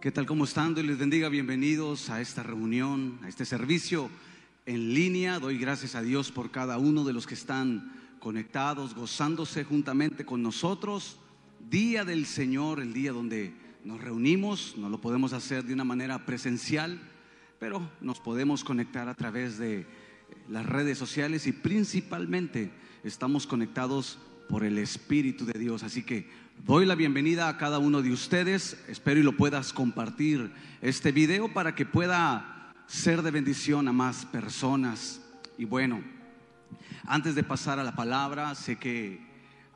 ¿Qué tal? ¿Cómo están? Dios les bendiga. Bienvenidos a esta reunión, a este servicio en línea. Doy gracias a Dios por cada uno de los que están conectados, gozándose juntamente con nosotros. Día del Señor, el día donde nos reunimos. No lo podemos hacer de una manera presencial, pero nos podemos conectar a través de las redes sociales y principalmente estamos conectados por el Espíritu de Dios. Así que doy la bienvenida a cada uno de ustedes. Espero y lo puedas compartir este video para que pueda ser de bendición a más personas. Y bueno, antes de pasar a la palabra, sé que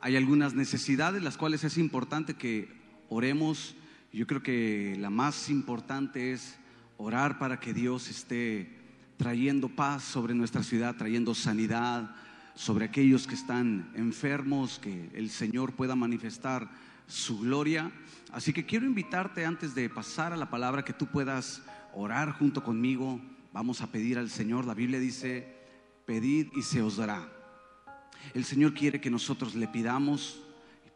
hay algunas necesidades las cuales es importante que oremos. Yo creo que la más importante es orar para que Dios esté trayendo paz sobre nuestra ciudad, trayendo sanidad, sobre aquellos que están enfermos, que el Señor pueda manifestar su gloria. Así que quiero invitarte antes de pasar a la palabra que tú puedas orar junto conmigo. Vamos a pedir al Señor. La Biblia dice, pedid y se os dará. El Señor quiere que nosotros le pidamos,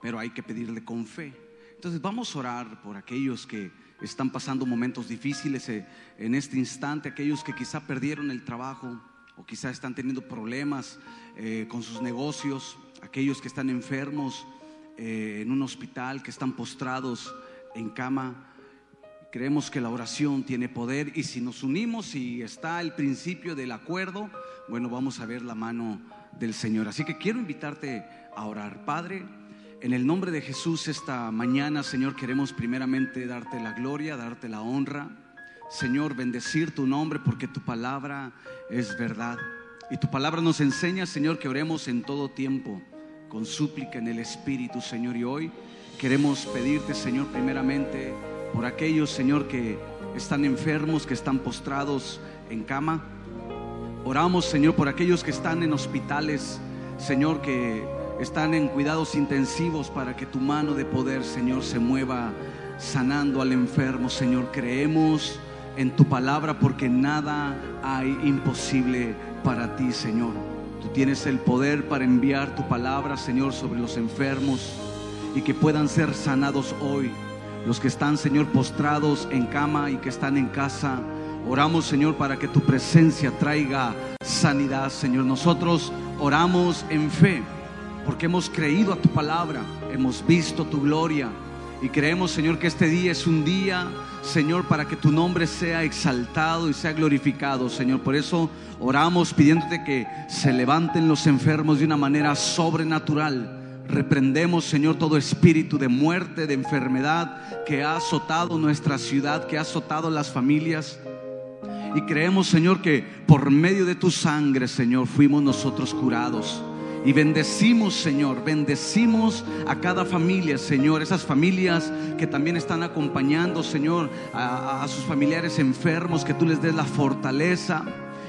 pero hay que pedirle con fe. Entonces vamos a orar por aquellos que están pasando momentos difíciles eh, en este instante, aquellos que quizá perdieron el trabajo, o quizá están teniendo problemas eh, con sus negocios, aquellos que están enfermos eh, en un hospital, que están postrados en cama. Creemos que la oración tiene poder y si nos unimos y está el principio del acuerdo, bueno, vamos a ver la mano del Señor. Así que quiero invitarte a orar. Padre, en el nombre de Jesús esta mañana, Señor, queremos primeramente darte la gloria, darte la honra. Señor, bendecir tu nombre porque tu palabra es verdad. Y tu palabra nos enseña, Señor, que oremos en todo tiempo, con súplica en el Espíritu, Señor. Y hoy queremos pedirte, Señor, primeramente por aquellos, Señor, que están enfermos, que están postrados en cama. Oramos, Señor, por aquellos que están en hospitales, Señor, que están en cuidados intensivos para que tu mano de poder, Señor, se mueva sanando al enfermo, Señor. Creemos en tu palabra porque nada hay imposible para ti, Señor. Tú tienes el poder para enviar tu palabra, Señor, sobre los enfermos y que puedan ser sanados hoy. Los que están, Señor, postrados en cama y que están en casa. Oramos, Señor, para que tu presencia traiga sanidad, Señor. Nosotros oramos en fe porque hemos creído a tu palabra, hemos visto tu gloria y creemos, Señor, que este día es un día Señor, para que tu nombre sea exaltado y sea glorificado, Señor. Por eso oramos pidiéndote que se levanten los enfermos de una manera sobrenatural. Reprendemos, Señor, todo espíritu de muerte, de enfermedad que ha azotado nuestra ciudad, que ha azotado las familias. Y creemos, Señor, que por medio de tu sangre, Señor, fuimos nosotros curados. Y bendecimos, Señor, bendecimos a cada familia, Señor, esas familias que también están acompañando, Señor, a, a, sus familiares enfermos, que tú les des la fortaleza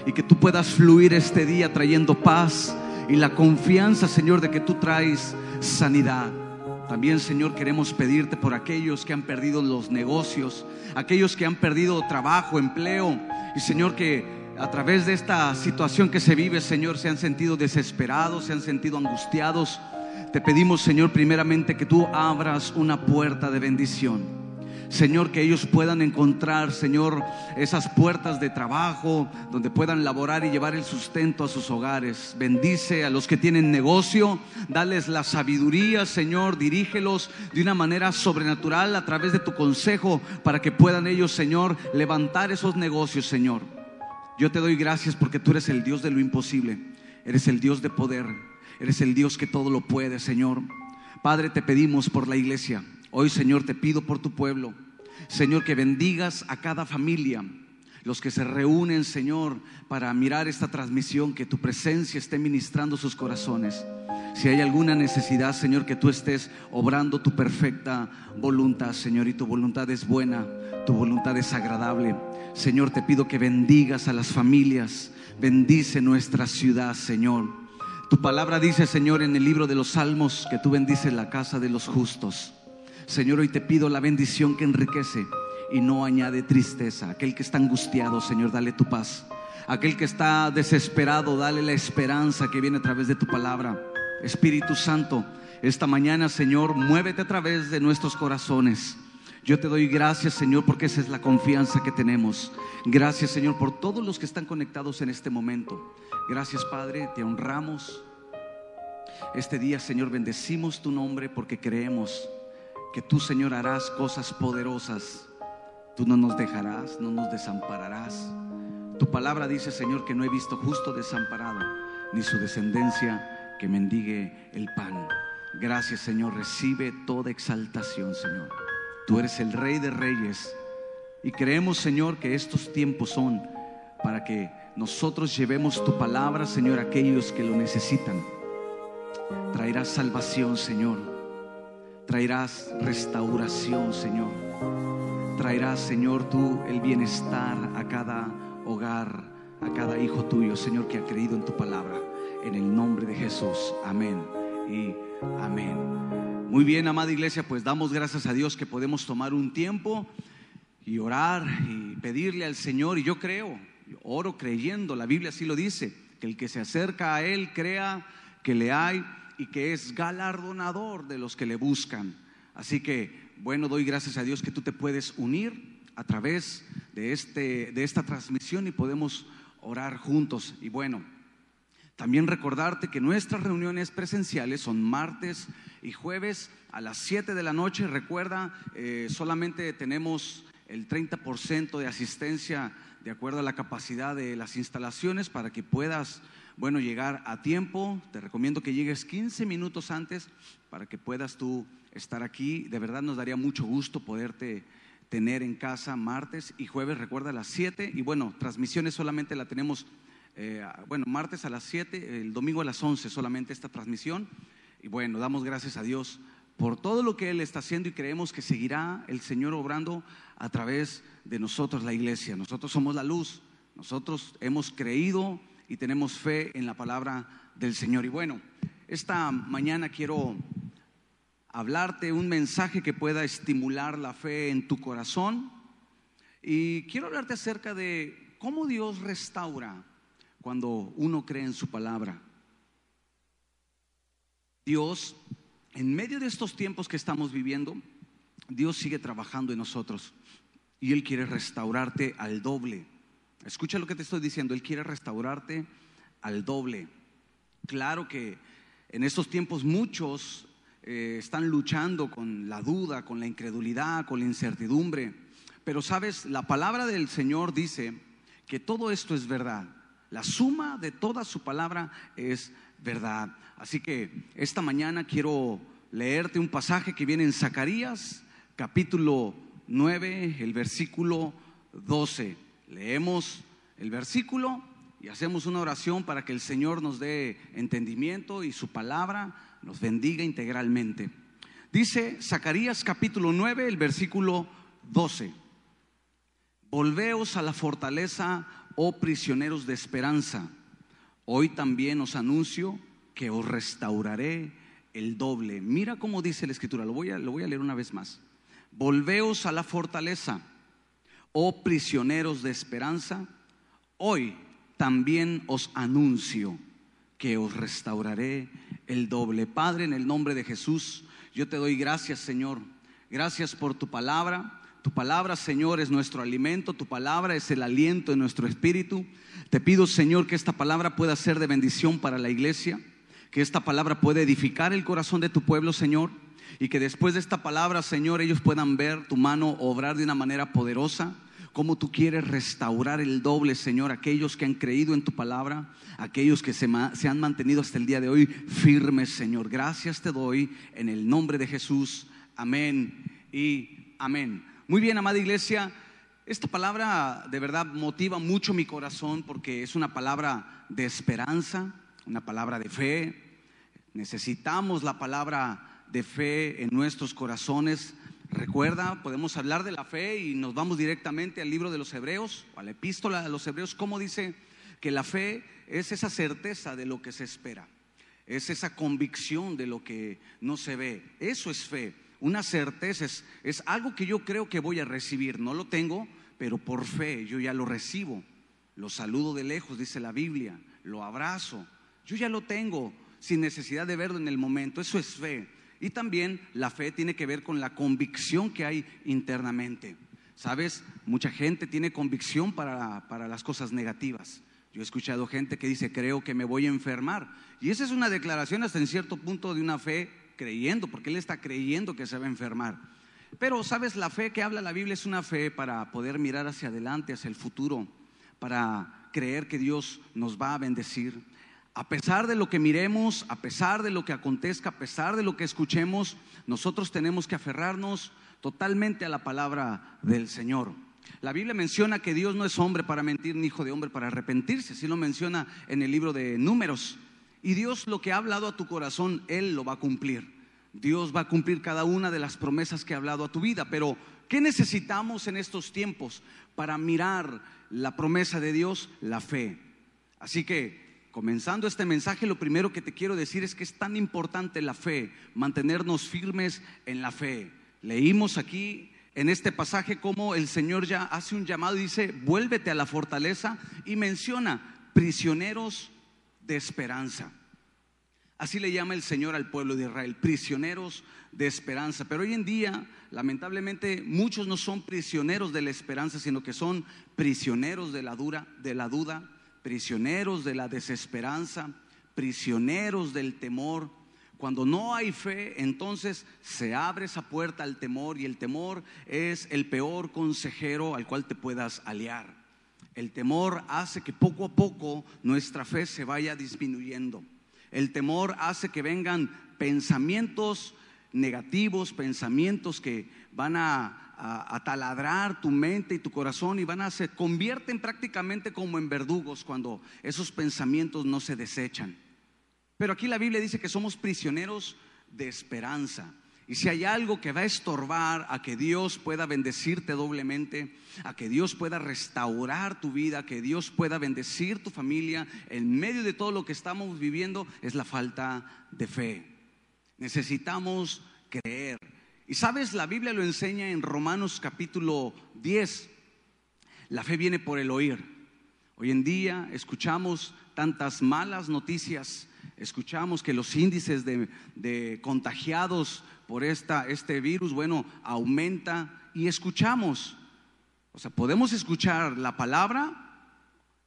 y que tú puedas fluir este día trayendo paz y la confianza, Señor, de que tú traes sanidad. También, Señor, queremos pedirte por aquellos que han perdido los negocios, aquellos que han perdido trabajo, empleo, y Señor, que a través de esta situación que se vive, Señor, se han sentido desesperados, se han sentido angustiados. Te pedimos, Señor, primeramente que tú abras una puerta de bendición. Señor, que ellos puedan encontrar, Señor, esas puertas de trabajo donde puedan laborar y llevar el sustento a sus hogares. Bendice a los que tienen negocio, dales la sabiduría, Señor, dirígelos de una manera sobrenatural a través de tu consejo para que puedan ellos, Señor, levantar esos negocios, Señor. Yo te doy gracias porque tú eres el Dios de lo imposible. Eres el Dios de poder. Eres el Dios que todo lo puede, Señor. Padre, te pedimos por la iglesia. Hoy, Señor, te pido por tu pueblo. Señor, que bendigas a cada familia. Los que se reúnen, Señor, para mirar esta transmisión, que tu presencia esté ministrando sus corazones. Si hay alguna necesidad, Señor, que tú estés obrando tu perfecta voluntad, Señor, y tu voluntad es buena, tu voluntad es agradable. Señor, te pido que bendigas a las familias, bendice nuestra ciudad, Señor. Tu palabra dice, Señor, en el libro de los Salmos, que tú bendices la casa de los justos. Señor, hoy te pido la bendición que enriquece y no añade tristeza. Aquel que está angustiado, Señor, dale tu paz. Aquel que está desesperado, dale la esperanza que viene a través de tu palabra. Espíritu Santo, esta mañana, Señor, muévete a través de nuestros corazones. Yo te doy gracias, Señor, porque esa es la confianza que tenemos. Gracias, Señor, por todos los que están conectados en este momento. Gracias, Padre, te honramos. Este día, Señor, bendecimos tu nombre porque creemos que tú, Señor, harás cosas poderosas. Tú no nos dejarás, no nos desampararás. Tu palabra dice, Señor, que no he visto justo desamparado, ni su descendencia que mendigue el pan. Gracias, Señor. Recibe toda exaltación, Señor. Tú eres el Rey de Reyes. Y creemos, Señor, que estos tiempos son para que nosotros llevemos tu palabra, Señor, a aquellos que lo necesitan. Traerás salvación, Señor. Traerás restauración, Señor. Traerás, Señor, tú el bienestar a cada hogar, a cada hijo tuyo, Señor, que ha creído en tu palabra. En el nombre de Jesús. Amén y amén. Muy bien, amada iglesia, pues damos gracias a Dios que podemos tomar un tiempo y orar y pedirle al Señor. Y yo creo, oro creyendo, la Biblia así lo dice, que el que se acerca a Él crea que le hay y que es galardonador de los que le buscan. Así que, bueno, doy gracias a Dios que tú te puedes unir a través de, este, de esta transmisión y podemos orar juntos. Y bueno, también recordarte que nuestras reuniones presenciales son martes y jueves a las 7 de la noche. Recuerda, eh, solamente tenemos el 30% de asistencia de acuerdo a la capacidad de las instalaciones para que puedas, bueno, llegar a tiempo. Te recomiendo que llegues 15 minutos antes para que puedas tú estar aquí. De verdad nos daría mucho gusto poderte tener en casa martes y jueves, recuerda, a las 7. Y bueno, transmisiones solamente la tenemos eh, bueno, martes a las 7, el domingo a las 11 solamente esta transmisión. Y bueno, damos gracias a Dios por todo lo que Él está haciendo y creemos que seguirá el Señor obrando a través de nosotros, la iglesia. Nosotros somos la luz, nosotros hemos creído y tenemos fe en la palabra del Señor. Y bueno, esta mañana quiero hablarte un mensaje que pueda estimular la fe en tu corazón. Y quiero hablarte acerca de cómo Dios restaura cuando uno cree en su palabra. Dios, en medio de estos tiempos que estamos viviendo, Dios sigue trabajando en nosotros y Él quiere restaurarte al doble. Escucha lo que te estoy diciendo, Él quiere restaurarte al doble. Claro que en estos tiempos muchos eh, están luchando con la duda, con la incredulidad, con la incertidumbre, pero sabes, la palabra del Señor dice que todo esto es verdad. La suma de toda su palabra es verdad. Así que esta mañana quiero leerte un pasaje que viene en Zacarías, capítulo 9, el versículo 12. Leemos el versículo y hacemos una oración para que el Señor nos dé entendimiento y su palabra nos bendiga integralmente. Dice Zacarías capítulo 9, el versículo 12. Volveos a la fortaleza oh prisioneros de esperanza, hoy también os anuncio que os restauraré el doble. Mira cómo dice la escritura, lo voy a, lo voy a leer una vez más. Volveos a la fortaleza, oh prisioneros de esperanza, hoy también os anuncio que os restauraré el doble. Padre, en el nombre de Jesús, yo te doy gracias, Señor. Gracias por tu palabra. Tu palabra, Señor, es nuestro alimento, tu palabra es el aliento de nuestro espíritu. Te pido, Señor, que esta palabra pueda ser de bendición para la iglesia, que esta palabra pueda edificar el corazón de tu pueblo, Señor, y que después de esta palabra, Señor, ellos puedan ver tu mano obrar de una manera poderosa, como tú quieres restaurar el doble, Señor, aquellos que han creído en tu palabra, aquellos que se, se han mantenido hasta el día de hoy firmes, Señor. Gracias te doy en el nombre de Jesús. Amén y amén. Muy bien, amada iglesia, esta palabra de verdad motiva mucho mi corazón porque es una palabra de esperanza, una palabra de fe. Necesitamos la palabra de fe en nuestros corazones. Recuerda, podemos hablar de la fe y nos vamos directamente al libro de los Hebreos, a la epístola de los Hebreos, como dice que la fe es esa certeza de lo que se espera, es esa convicción de lo que no se ve. Eso es fe una certeza, es, algo que yo creo que voy a recibir. No lo tengo, pero por fe yo ya lo recibo. Lo saludo de lejos, dice la Biblia, lo abrazo. Yo ya lo tengo sin necesidad de verlo en el momento. Eso es fe. Y también la fe tiene que ver con la convicción que hay internamente. Sabes, mucha gente tiene convicción para, para las cosas negativas. Yo he escuchado gente que dice, creo que me voy a enfermar. Y esa es una declaración hasta en cierto punto de una fe creyendo, porque él está creyendo que se va a enfermar. Pero, ¿sabes? La fe que habla la Biblia es una fe para poder mirar hacia adelante, hacia el futuro, para creer que Dios nos va a bendecir. A pesar de lo que miremos, a pesar de lo que acontezca, a pesar de lo que escuchemos, nosotros tenemos que aferrarnos totalmente a la palabra del Señor. La Biblia menciona que Dios no es hombre para mentir, ni hijo de hombre para arrepentirse, así lo menciona en el libro de Números. Y Dios lo que ha hablado a tu corazón, Él lo va a cumplir. Dios va a cumplir cada una de las promesas que ha hablado a tu vida. Pero, ¿qué necesitamos en estos tiempos para mirar la promesa de Dios? La fe. Así que, comenzando este mensaje, lo primero que te quiero decir es que es tan importante la fe, mantenernos firmes en la fe. Leímos aquí en este pasaje cómo el Señor ya hace un llamado y dice, vuélvete a la fortaleza y menciona prisioneros de esperanza. Así le llama el Señor al pueblo de Israel, prisioneros de esperanza. Pero hoy en día, lamentablemente, muchos no son prisioneros de la esperanza, sino que son prisioneros de la dura, de la duda, prisioneros de la desesperanza, prisioneros del temor. Cuando no hay fe, entonces se abre esa puerta al temor y el temor es el peor consejero al cual te puedas aliar. El temor hace que poco a poco nuestra fe se vaya disminuyendo. El temor hace que vengan pensamientos negativos, pensamientos que van a, taladrar tu mente y tu corazón y van a se convierten prácticamente como en verdugos cuando esos pensamientos no se desechan. Pero aquí la Biblia dice que somos prisioneros de esperanza. Y si hay algo que va a estorbar a que Dios pueda bendecirte doblemente, a que Dios pueda restaurar tu vida, a que Dios pueda bendecir tu familia en medio de todo lo que estamos viviendo, es la falta de fe. Necesitamos creer. Y sabes, la Biblia lo enseña en Romanos capítulo 10. La fe viene por el oír. Hoy en día escuchamos tantas malas noticias, escuchamos que los índices de, contagiados por esta, este virus, bueno, aumenta y escuchamos. O sea, podemos escuchar la palabra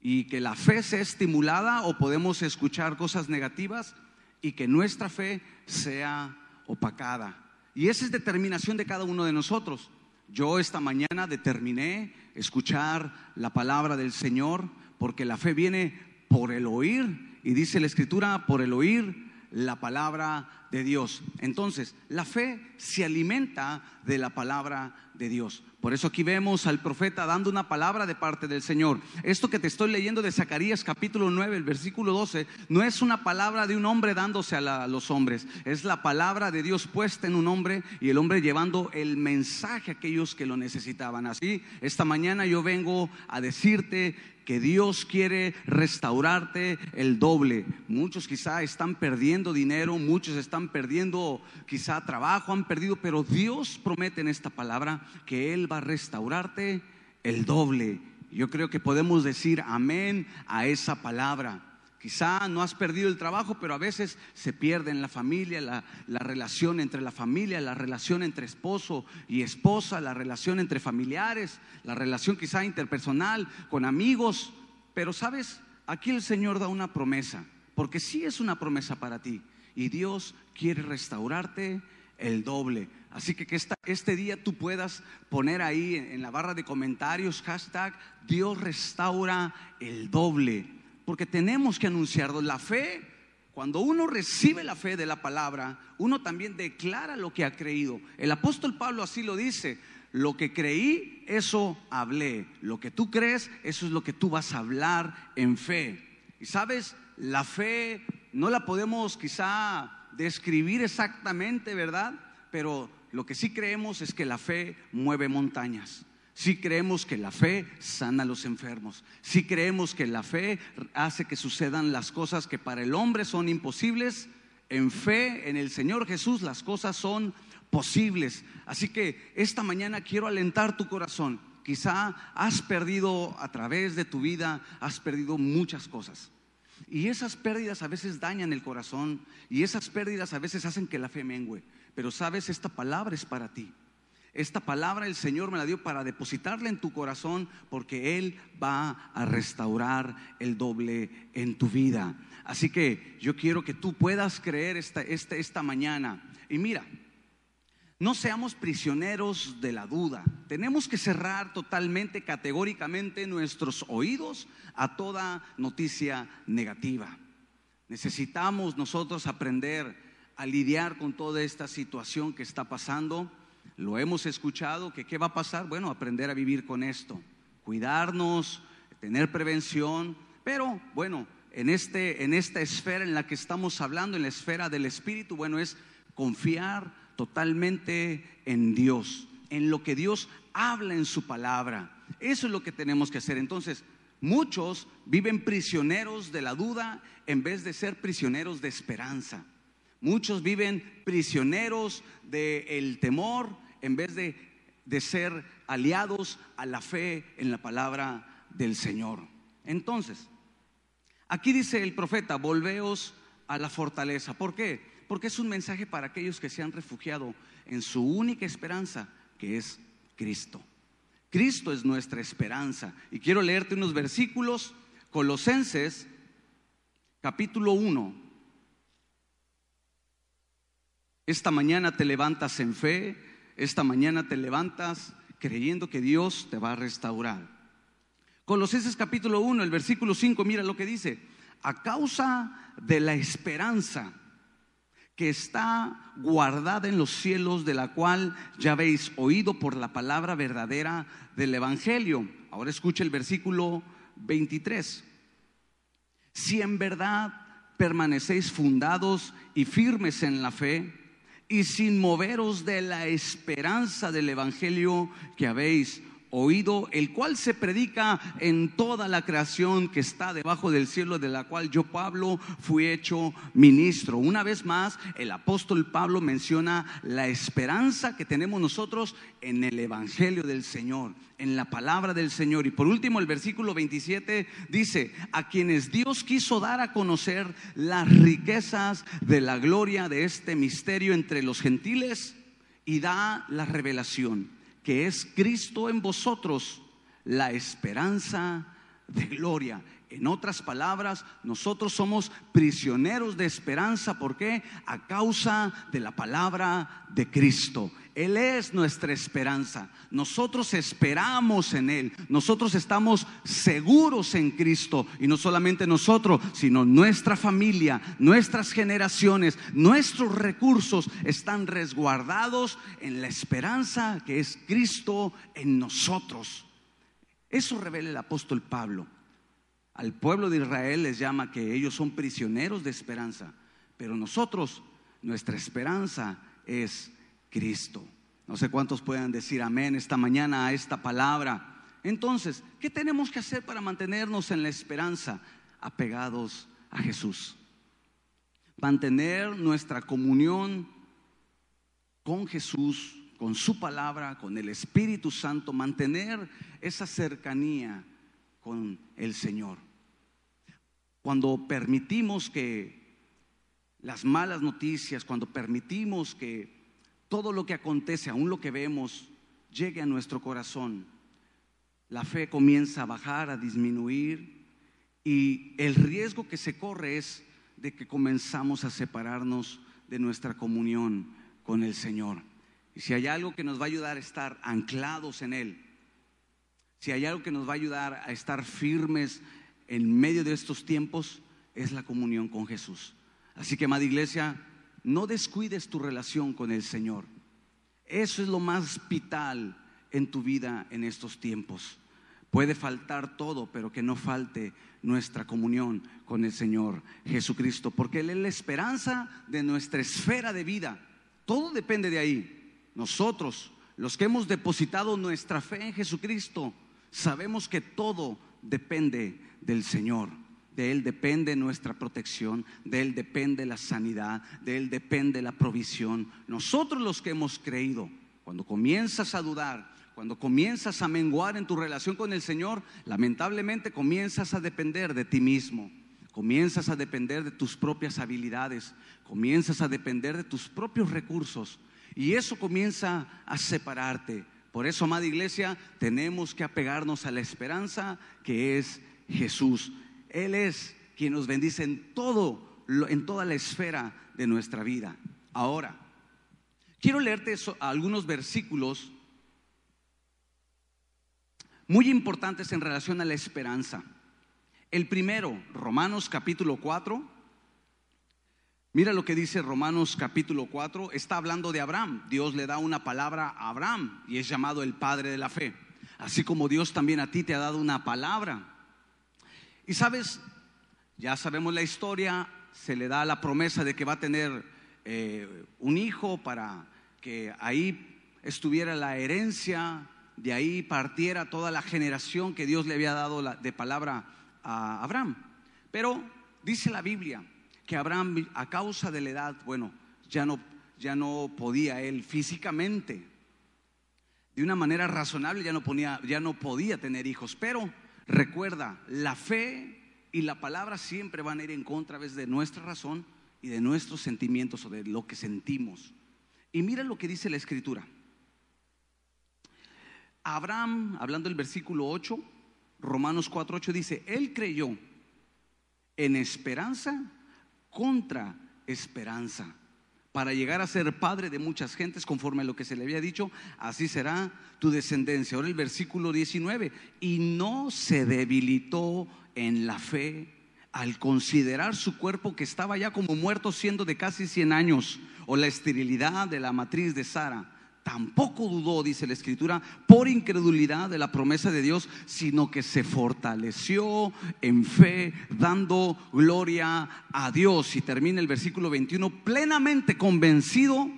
y que la fe sea estimulada o podemos escuchar cosas negativas y que nuestra fe sea opacada. Y esa es determinación de cada uno de nosotros. Yo esta mañana determiné escuchar la palabra del Señor porque la fe viene por el oír y dice la escritura, por el oír la palabra de Dios. Entonces, la fe se alimenta de la palabra de Dios. Por eso aquí vemos al profeta dando una palabra de parte del Señor. Esto que te estoy leyendo de Zacarías capítulo 9, el versículo 12, no es una palabra de un hombre dándose a, a, los hombres, es la palabra de Dios puesta en un hombre y el hombre llevando el mensaje a aquellos que lo necesitaban. Así, esta mañana yo vengo a decirte que Dios quiere restaurarte el doble. Muchos quizá están perdiendo dinero, muchos están perdiendo quizá trabajo, han perdido, pero Dios promete en esta palabra que Él va a restaurarte el doble. Yo creo que podemos decir amén a esa palabra. Quizá no has perdido el trabajo, pero a veces se pierde en la familia, la, la, relación entre la familia, la relación entre esposo y esposa, la relación entre familiares, la relación quizá interpersonal, con amigos. Pero sabes, aquí el Señor da una promesa, porque sí es una promesa para ti. Y Dios quiere restaurarte el doble. Así que que este día tú puedas poner ahí en, la barra de comentarios hashtag Dios restaura el doble porque tenemos que anunciarlo. La fe, cuando uno recibe la fe de la palabra, uno también declara lo que ha creído. El apóstol Pablo así lo dice. Lo que creí, eso hablé. Lo que tú crees, eso es lo que tú vas a hablar en fe. Y sabes, la fe no la podemos quizá describir exactamente, ¿verdad? Pero lo que sí creemos es que la fe mueve montañas. Si creemos que la fe sana a los enfermos. Si creemos que la fe hace que sucedan las cosas que para el hombre son imposibles. En fe en el Señor Jesús las cosas son posibles. Así que esta mañana quiero alentar tu corazón. Quizá has perdido a través de tu vida, has perdido muchas cosas. Y esas pérdidas a veces dañan el corazón y esas pérdidas a veces hacen que la fe mengüe. Pero sabes, esta palabra es para ti. Esta palabra el Señor me la dio para depositarla en tu corazón porque Él va a restaurar el doble en tu vida. Así que yo quiero que tú puedas creer esta, esta, esta mañana. Y mira, no seamos prisioneros de la duda. Tenemos que cerrar totalmente, categóricamente nuestros oídos a toda noticia negativa. Necesitamos nosotros aprender a lidiar con toda esta situación que está pasando lo hemos escuchado, que qué va a pasar? Bueno, aprender a vivir con esto, cuidarnos, tener prevención, pero bueno, en, este, en esta esfera en la que estamos hablando, en la esfera del Espíritu, bueno, es confiar totalmente en Dios, en lo que Dios habla en su palabra. Eso es lo que tenemos que hacer. Entonces, muchos viven prisioneros de la duda en vez de ser prisioneros de esperanza. Muchos viven prisioneros del temor en vez de, de ser aliados a la fe en la palabra del Señor. Entonces, aquí dice el profeta, volveos a la fortaleza. ¿Por qué? Porque es un mensaje para aquellos que se han refugiado en su única esperanza, que es Cristo. Cristo es nuestra esperanza. Y quiero leerte unos versículos, Colosenses capítulo 1. Esta mañana te levantas en fe, esta mañana te levantas creyendo que Dios te va a restaurar. Colosenses capítulo 1, el versículo 5, mira lo que dice. A causa de la esperanza que está guardada en los cielos, de la cual ya habéis oído por la palabra verdadera del Evangelio. Ahora escucha el versículo 23. Si en verdad permanecéis fundados y firmes en la fe, y sin moveros de la esperanza del Evangelio que habéis oído, el cual se predica en toda la creación que está debajo del cielo, de la cual yo, Pablo, fui hecho ministro. Una vez más, el apóstol Pablo menciona la esperanza que tenemos nosotros en el Evangelio del Señor, en la palabra del Señor. Y por último, el versículo 27 dice, a quienes Dios quiso dar a conocer las riquezas de la gloria de este misterio entre los gentiles y da la revelación que es Cristo en vosotros, la esperanza de gloria. En otras palabras, nosotros somos prisioneros de esperanza. ¿Por qué? A causa de la palabra de Cristo. Él es nuestra esperanza. Nosotros esperamos en Él. Nosotros estamos seguros en Cristo. Y no solamente nosotros, sino nuestra familia, nuestras generaciones, nuestros recursos están resguardados en la esperanza que es Cristo en nosotros. Eso revela el apóstol Pablo. Al pueblo de Israel les llama que ellos son prisioneros de esperanza. Pero nosotros, nuestra esperanza es Cristo. No sé cuántos puedan decir amén esta mañana a esta palabra. Entonces, ¿qué tenemos que hacer para mantenernos en la esperanza apegados a Jesús? Mantener nuestra comunión con Jesús, con su palabra, con el Espíritu Santo, mantener esa cercanía con el Señor. Cuando permitimos que las malas noticias, cuando permitimos que todo lo que acontece, aún lo que vemos, llegue a nuestro corazón, la fe comienza a bajar, a disminuir y el riesgo que se corre es de que comenzamos a separarnos de nuestra comunión con el Señor. Y si hay algo que nos va a ayudar a estar anclados en Él, si hay algo que nos va a ayudar a estar firmes en medio de estos tiempos, es la comunión con Jesús. Así que, amada iglesia, no descuides tu relación con el Señor. Eso es lo más vital en tu vida en estos tiempos. Puede faltar todo, pero que no falte nuestra comunión con el Señor Jesucristo, porque Él es la esperanza de nuestra esfera de vida. Todo depende de ahí. Nosotros, los que hemos depositado nuestra fe en Jesucristo, sabemos que todo depende del Señor. De Él depende nuestra protección, de Él depende la sanidad, de Él depende la provisión. Nosotros los que hemos creído, cuando comienzas a dudar, cuando comienzas a menguar en tu relación con el Señor, lamentablemente comienzas a depender de ti mismo. comienzas a depender de tus propias habilidades, comienzas a depender de tus propios recursos y eso comienza a separarte. Por eso, amada iglesia, tenemos que apegarnos a la esperanza que es Jesús. Él es quien nos bendice en todo, en toda la esfera de nuestra vida. Ahora, quiero leerte algunos versículos muy importantes en relación a la esperanza. El primero, Romanos capítulo 4. Mira lo que dice Romanos capítulo 4. Está hablando de Abraham. Dios le da una palabra a Abraham y es llamado el padre de la fe. Así como Dios también a ti te ha dado una palabra. Y sabes, ya sabemos la historia, se le da la promesa de que va a tener eh, un hijo para que ahí estuviera la herencia de ahí partiera toda la generación que Dios le había dado de palabra a Abraham. Pero dice la Biblia que Abraham a causa de la edad, bueno, ya no, ya no podía él físicamente, de una manera razonable ya no, ponía, ya no podía tener hijos. Pero recuerda, la fe y la palabra siempre van a ir en contra a veces de nuestra razón y de nuestros sentimientos o de lo que sentimos. Y mira lo que dice la escritura. Abraham, hablando del versículo 8, Romanos 4, 8 dice, él creyó en esperanza contra esperanza para llegar a ser padre de muchas gentes conforme a lo que se le había dicho, así será tu descendencia. Ahora el versículo 19, y no se debilitó en la fe al considerar su cuerpo que estaba ya como muerto siendo de casi 100 años, o la esterilidad de la matriz de Sara tampoco dudó, dice la escritura, por incredulidad de la promesa de Dios, sino que se fortaleció en fe, dando gloria a Dios. Y termina el versículo 21, plenamente convencido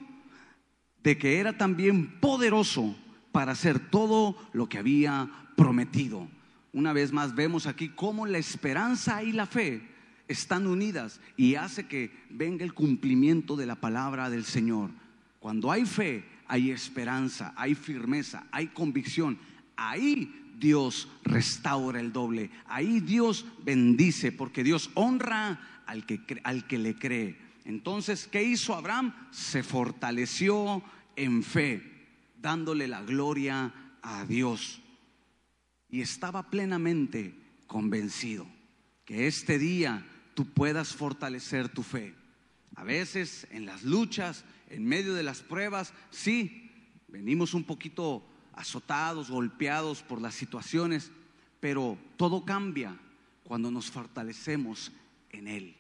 de que era también poderoso para hacer todo lo que había prometido. Una vez más vemos aquí cómo la esperanza y la fe están unidas y hace que venga el cumplimiento de la palabra del Señor. Cuando hay fe, hay esperanza, hay firmeza, hay convicción. Ahí Dios restaura el doble. Ahí Dios bendice porque Dios honra al que, al que le cree. Entonces, ¿qué hizo Abraham? Se fortaleció en fe, dándole la gloria a Dios. Y estaba plenamente convencido que este día tú puedas fortalecer tu fe. A veces en las luchas, en medio de las pruebas, sí, venimos un poquito azotados, golpeados por las situaciones, pero todo cambia cuando nos fortalecemos en Él.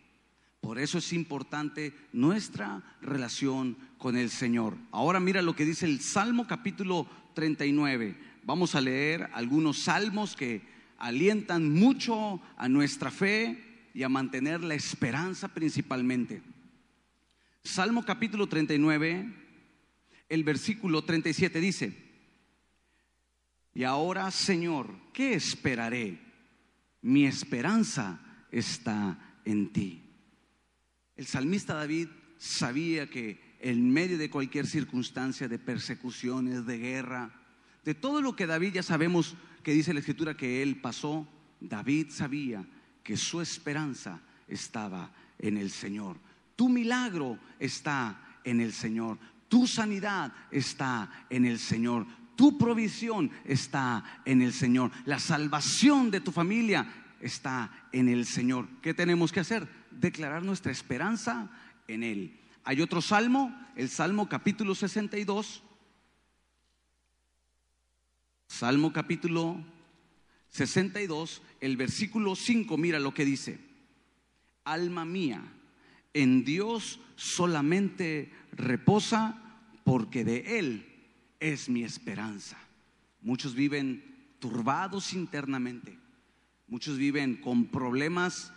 Por eso es importante nuestra relación con el Señor. Ahora mira lo que dice el Salmo capítulo 39. Vamos a leer algunos salmos que alientan mucho a nuestra fe y a mantener la esperanza principalmente. Salmo capítulo 39, el versículo 37 dice, y ahora Señor, ¿qué esperaré? Mi esperanza está en ti. El salmista David sabía que en medio de cualquier circunstancia de persecuciones, de guerra, de todo lo que David ya sabemos que dice la escritura que él pasó, David sabía que su esperanza estaba en el Señor. Tu milagro está en el Señor. Tu sanidad está en el Señor. Tu provisión está en el Señor. La salvación de tu familia está en el Señor. ¿Qué tenemos que hacer? Declarar nuestra esperanza en Él. Hay otro salmo, el Salmo capítulo 62. Salmo capítulo 62, el versículo 5, mira lo que dice. Alma mía en Dios solamente reposa porque de Él es mi esperanza. Muchos viven turbados internamente, muchos viven con problemas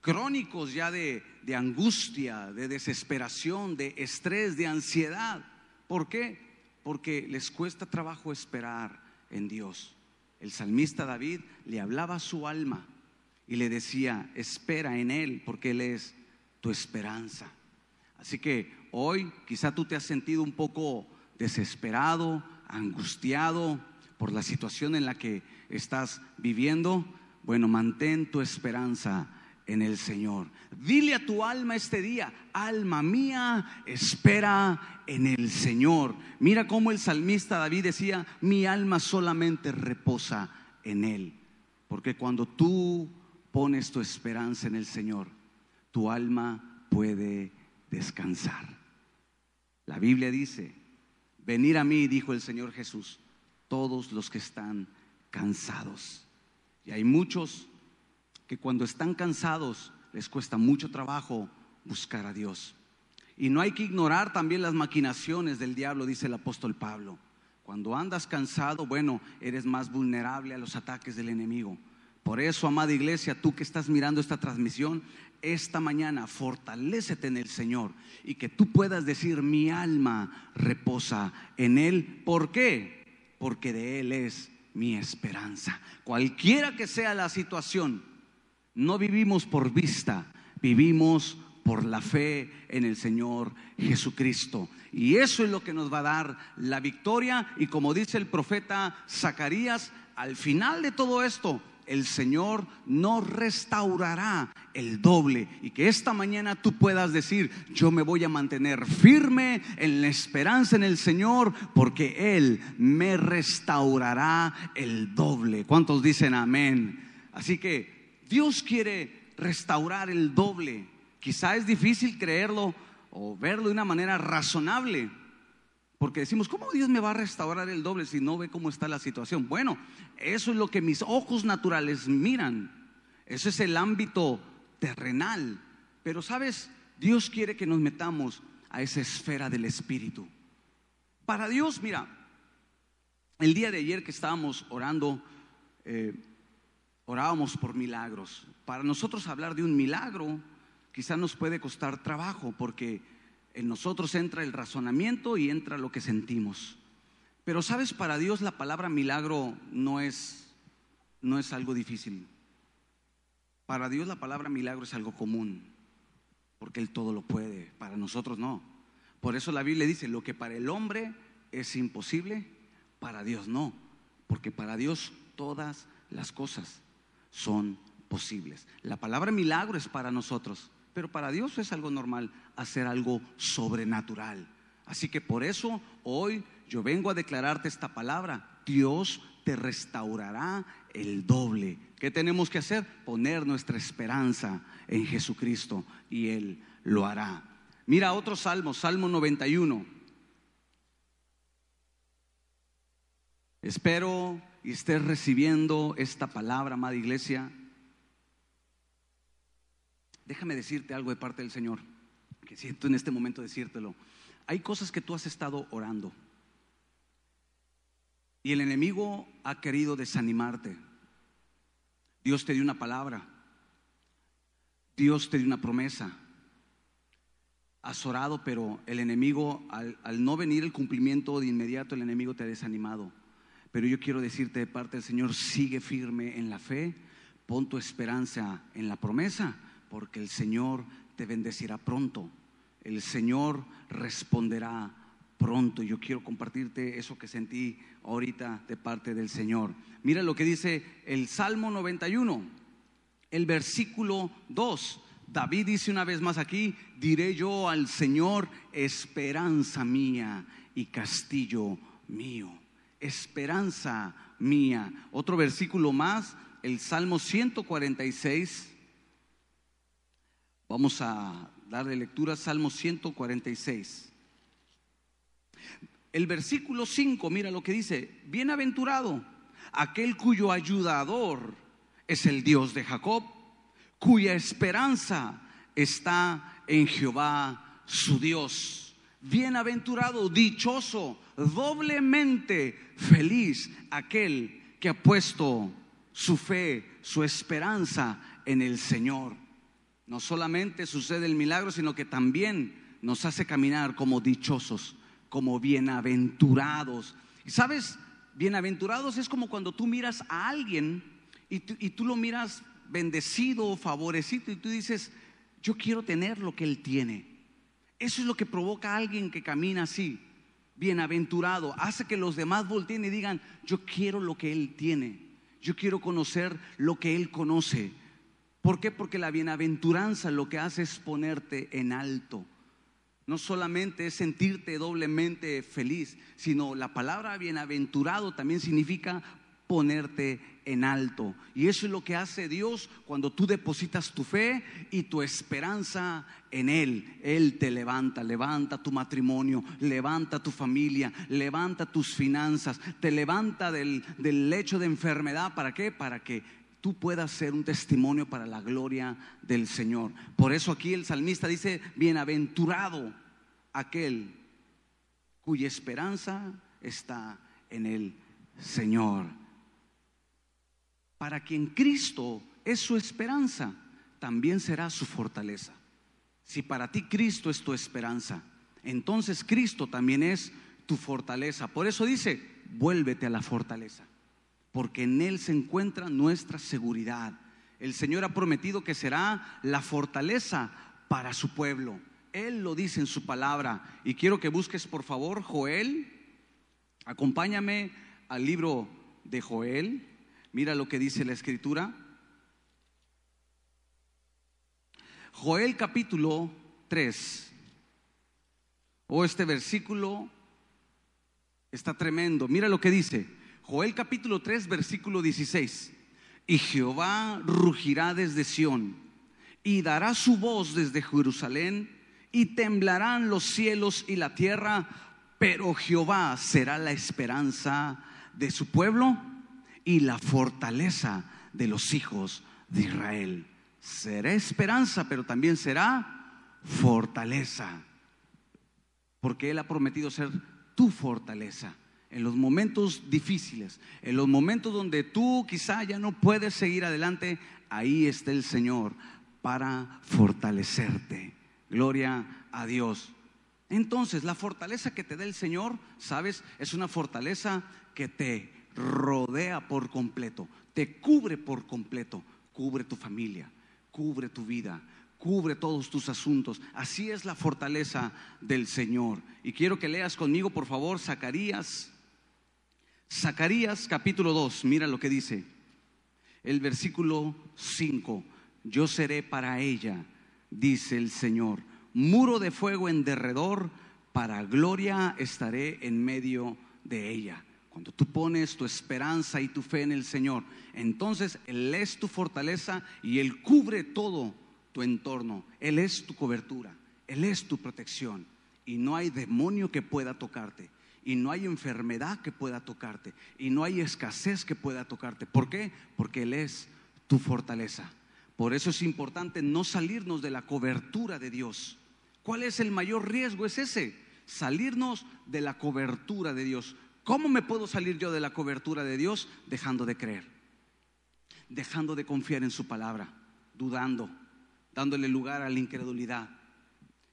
crónicos ya de, de, angustia, de desesperación, de estrés, de ansiedad. ¿Por qué? Porque les cuesta trabajo esperar en Dios. El salmista David le hablaba a su alma y le decía, espera en Él porque Él es tu esperanza. Así que hoy quizá tú te has sentido un poco desesperado, angustiado por la situación en la que estás viviendo. Bueno, mantén tu esperanza en el Señor. Dile a tu alma este día, alma mía, espera en el Señor. Mira cómo el salmista David decía, mi alma solamente reposa en Él. Porque cuando tú pones tu esperanza en el Señor, tu alma puede descansar. La Biblia dice, venir a mí, dijo el Señor Jesús, todos los que están cansados. Y hay muchos que cuando están cansados les cuesta mucho trabajo buscar a Dios. Y no hay que ignorar también las maquinaciones del diablo, dice el apóstol Pablo. Cuando andas cansado, bueno, eres más vulnerable a los ataques del enemigo. Por eso, amada iglesia, tú que estás mirando esta transmisión, esta mañana fortalécete en el Señor y que tú puedas decir, mi alma reposa en Él. ¿Por qué? Porque de Él es mi esperanza. Cualquiera que sea la situación, no vivimos por vista, vivimos por la fe en el Señor Jesucristo. Y eso es lo que nos va a dar la victoria. Y como dice el profeta Zacarías, al final de todo esto, el Señor nos restaurará el doble y que esta mañana tú puedas decir, yo me voy a mantener firme en la esperanza en el Señor porque Él me restaurará el doble. ¿Cuántos dicen amén? Así que Dios quiere restaurar el doble. Quizá es difícil creerlo o verlo de una manera razonable. Porque decimos, ¿cómo Dios me va a restaurar el doble si no ve cómo está la situación? Bueno, eso es lo que mis ojos naturales miran. Eso es el ámbito terrenal. Pero sabes, Dios quiere que nos metamos a esa esfera del Espíritu. Para Dios, mira, el día de ayer que estábamos orando, eh, orábamos por milagros. Para nosotros hablar de un milagro quizá nos puede costar trabajo porque en nosotros entra el razonamiento y entra lo que sentimos. Pero sabes, para Dios la palabra milagro no es, no es algo difícil. Para Dios la palabra milagro es algo común, porque Él todo lo puede, para nosotros no. Por eso la Biblia dice, lo que para el hombre es imposible, para Dios no, porque para Dios todas las cosas son posibles. La palabra milagro es para nosotros, pero para Dios es algo normal hacer algo sobrenatural. Así que por eso hoy yo vengo a declararte esta palabra. Dios te restaurará el doble. ¿Qué tenemos que hacer? Poner nuestra esperanza en Jesucristo y Él lo hará. Mira otro salmo, Salmo 91. Espero y estés recibiendo esta palabra, amada iglesia. Déjame decirte algo de parte del Señor, que siento en este momento decírtelo. Hay cosas que tú has estado orando y el enemigo ha querido desanimarte. Dios te dio una palabra, Dios te dio una promesa. Has orado, pero el enemigo, al, no venir el cumplimiento de inmediato, el enemigo te ha desanimado. Pero yo quiero decirte de parte del Señor, sigue firme en la fe, pon tu esperanza en la promesa, porque el Señor te bendecirá pronto. El Señor responderá pronto. Yo quiero compartirte eso que sentí ahorita de parte del Señor. Mira lo que dice el Salmo 91, el versículo 2. David dice una vez más aquí, diré yo al Señor, esperanza mía y castillo mío esperanza mía. Otro versículo más, el Salmo 146. Vamos a darle lectura, Salmo 146. El versículo 5, mira lo que dice, bienaventurado aquel cuyo ayudador es el Dios de Jacob, cuya esperanza está en Jehová su Dios Bienaventurado, dichoso, doblemente feliz aquel que ha puesto su fe, su esperanza en el Señor. No solamente sucede el milagro, sino que también nos hace caminar como dichosos, como bienaventurados. Y sabes, bienaventurados es como cuando tú miras a alguien y tú, lo miras bendecido, favorecido, y tú dices, yo quiero tener lo que él tiene. Eso es lo que provoca a alguien que camina así, bienaventurado. Hace que los demás volteen y digan, yo quiero lo que Él tiene. Yo quiero conocer lo que Él conoce. ¿Por qué? Porque la bienaventuranza lo que hace es ponerte en alto. No solamente es sentirte doblemente feliz, sino la palabra bienaventurado también significa ponerte en alto. Y eso es lo que hace Dios cuando tú depositas tu fe y tu esperanza en Él. Él te levanta, levanta tu matrimonio, levanta tu familia, levanta tus finanzas, te levanta del, del lecho de enfermedad. ¿Para qué? Para que tú puedas ser un testimonio para la gloria del Señor. Por eso aquí el salmista dice, bienaventurado aquel cuya esperanza está en el Señor. Para quien Cristo es su esperanza, también será su fortaleza. Si para ti Cristo es tu esperanza, entonces Cristo también es tu fortaleza. Por eso dice, vuélvete a la fortaleza porque en Él se encuentra nuestra seguridad. El Señor ha prometido que será la fortaleza para su pueblo. Él lo dice en su palabra. Y quiero que busques, por favor, Joel. Acompáñame al libro de Joel. Mira lo que dice la escritura. Joel capítulo 3. Oh, este versículo está tremendo. Mira lo que dice. Joel capítulo 3, versículo 16. Y Jehová rugirá desde Sión y dará su voz desde Jerusalén y temblarán los cielos y la tierra, pero Jehová será la esperanza de su pueblo y la fortaleza de los hijos de Israel. Será esperanza, pero también será fortaleza, porque Él ha prometido ser tu fortaleza en los momentos difíciles, en los momentos donde tú quizá ya no puedes seguir adelante, ahí está el Señor para fortalecerte. Gloria a Dios. Entonces, la fortaleza que te da el Señor, ¿sabes? Es una fortaleza que te rodea por completo, te cubre por completo, cubre tu familia, cubre tu vida, cubre todos tus asuntos. Así es la fortaleza del Señor. Y quiero que leas conmigo, por favor, Zacarías Zacarías capítulo 2, mira lo que dice. El versículo 5, yo seré para ella, dice el Señor, muro de fuego en derredor, para gloria estaré en medio de ella. Cuando tú pones tu esperanza y tu fe en el Señor, entonces Él es tu fortaleza y Él cubre todo tu entorno. Él es tu cobertura, Él es tu protección y no hay demonio que pueda tocarte y no hay enfermedad que pueda tocarte y no hay escasez que pueda tocarte. ¿Por qué? Porque Él es tu fortaleza. Por eso es importante no salirnos de la cobertura de Dios. ¿Cuál es el mayor riesgo? Es ese, salirnos de la cobertura de Dios. ¿Cómo me puedo salir yo de la cobertura de Dios? Dejando de creer, dejando de confiar en su palabra, dudando, dándole lugar a la incredulidad.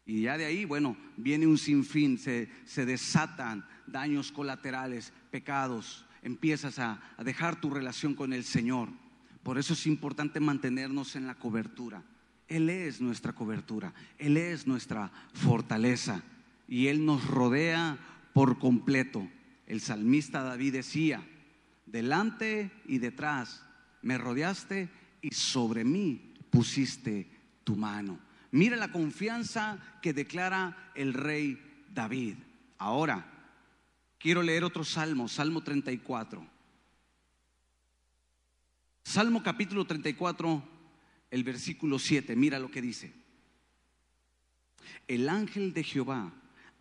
Y ya de ahí, bueno, viene un sinfín, se, se desatan daños colaterales, pecados, empiezas a, a dejar tu relación con el Señor. Por eso es importante mantenernos en la cobertura. Él es nuestra cobertura, Él es nuestra fortaleza y Él nos rodea por completo. El salmista David decía, delante y detrás me rodeaste y sobre mí pusiste tu mano. Mira la confianza que declara el rey David. Ahora, Quiero leer otro salmo, Salmo 34. Salmo capítulo 34, el versículo 7, mira lo que dice. El ángel de Jehová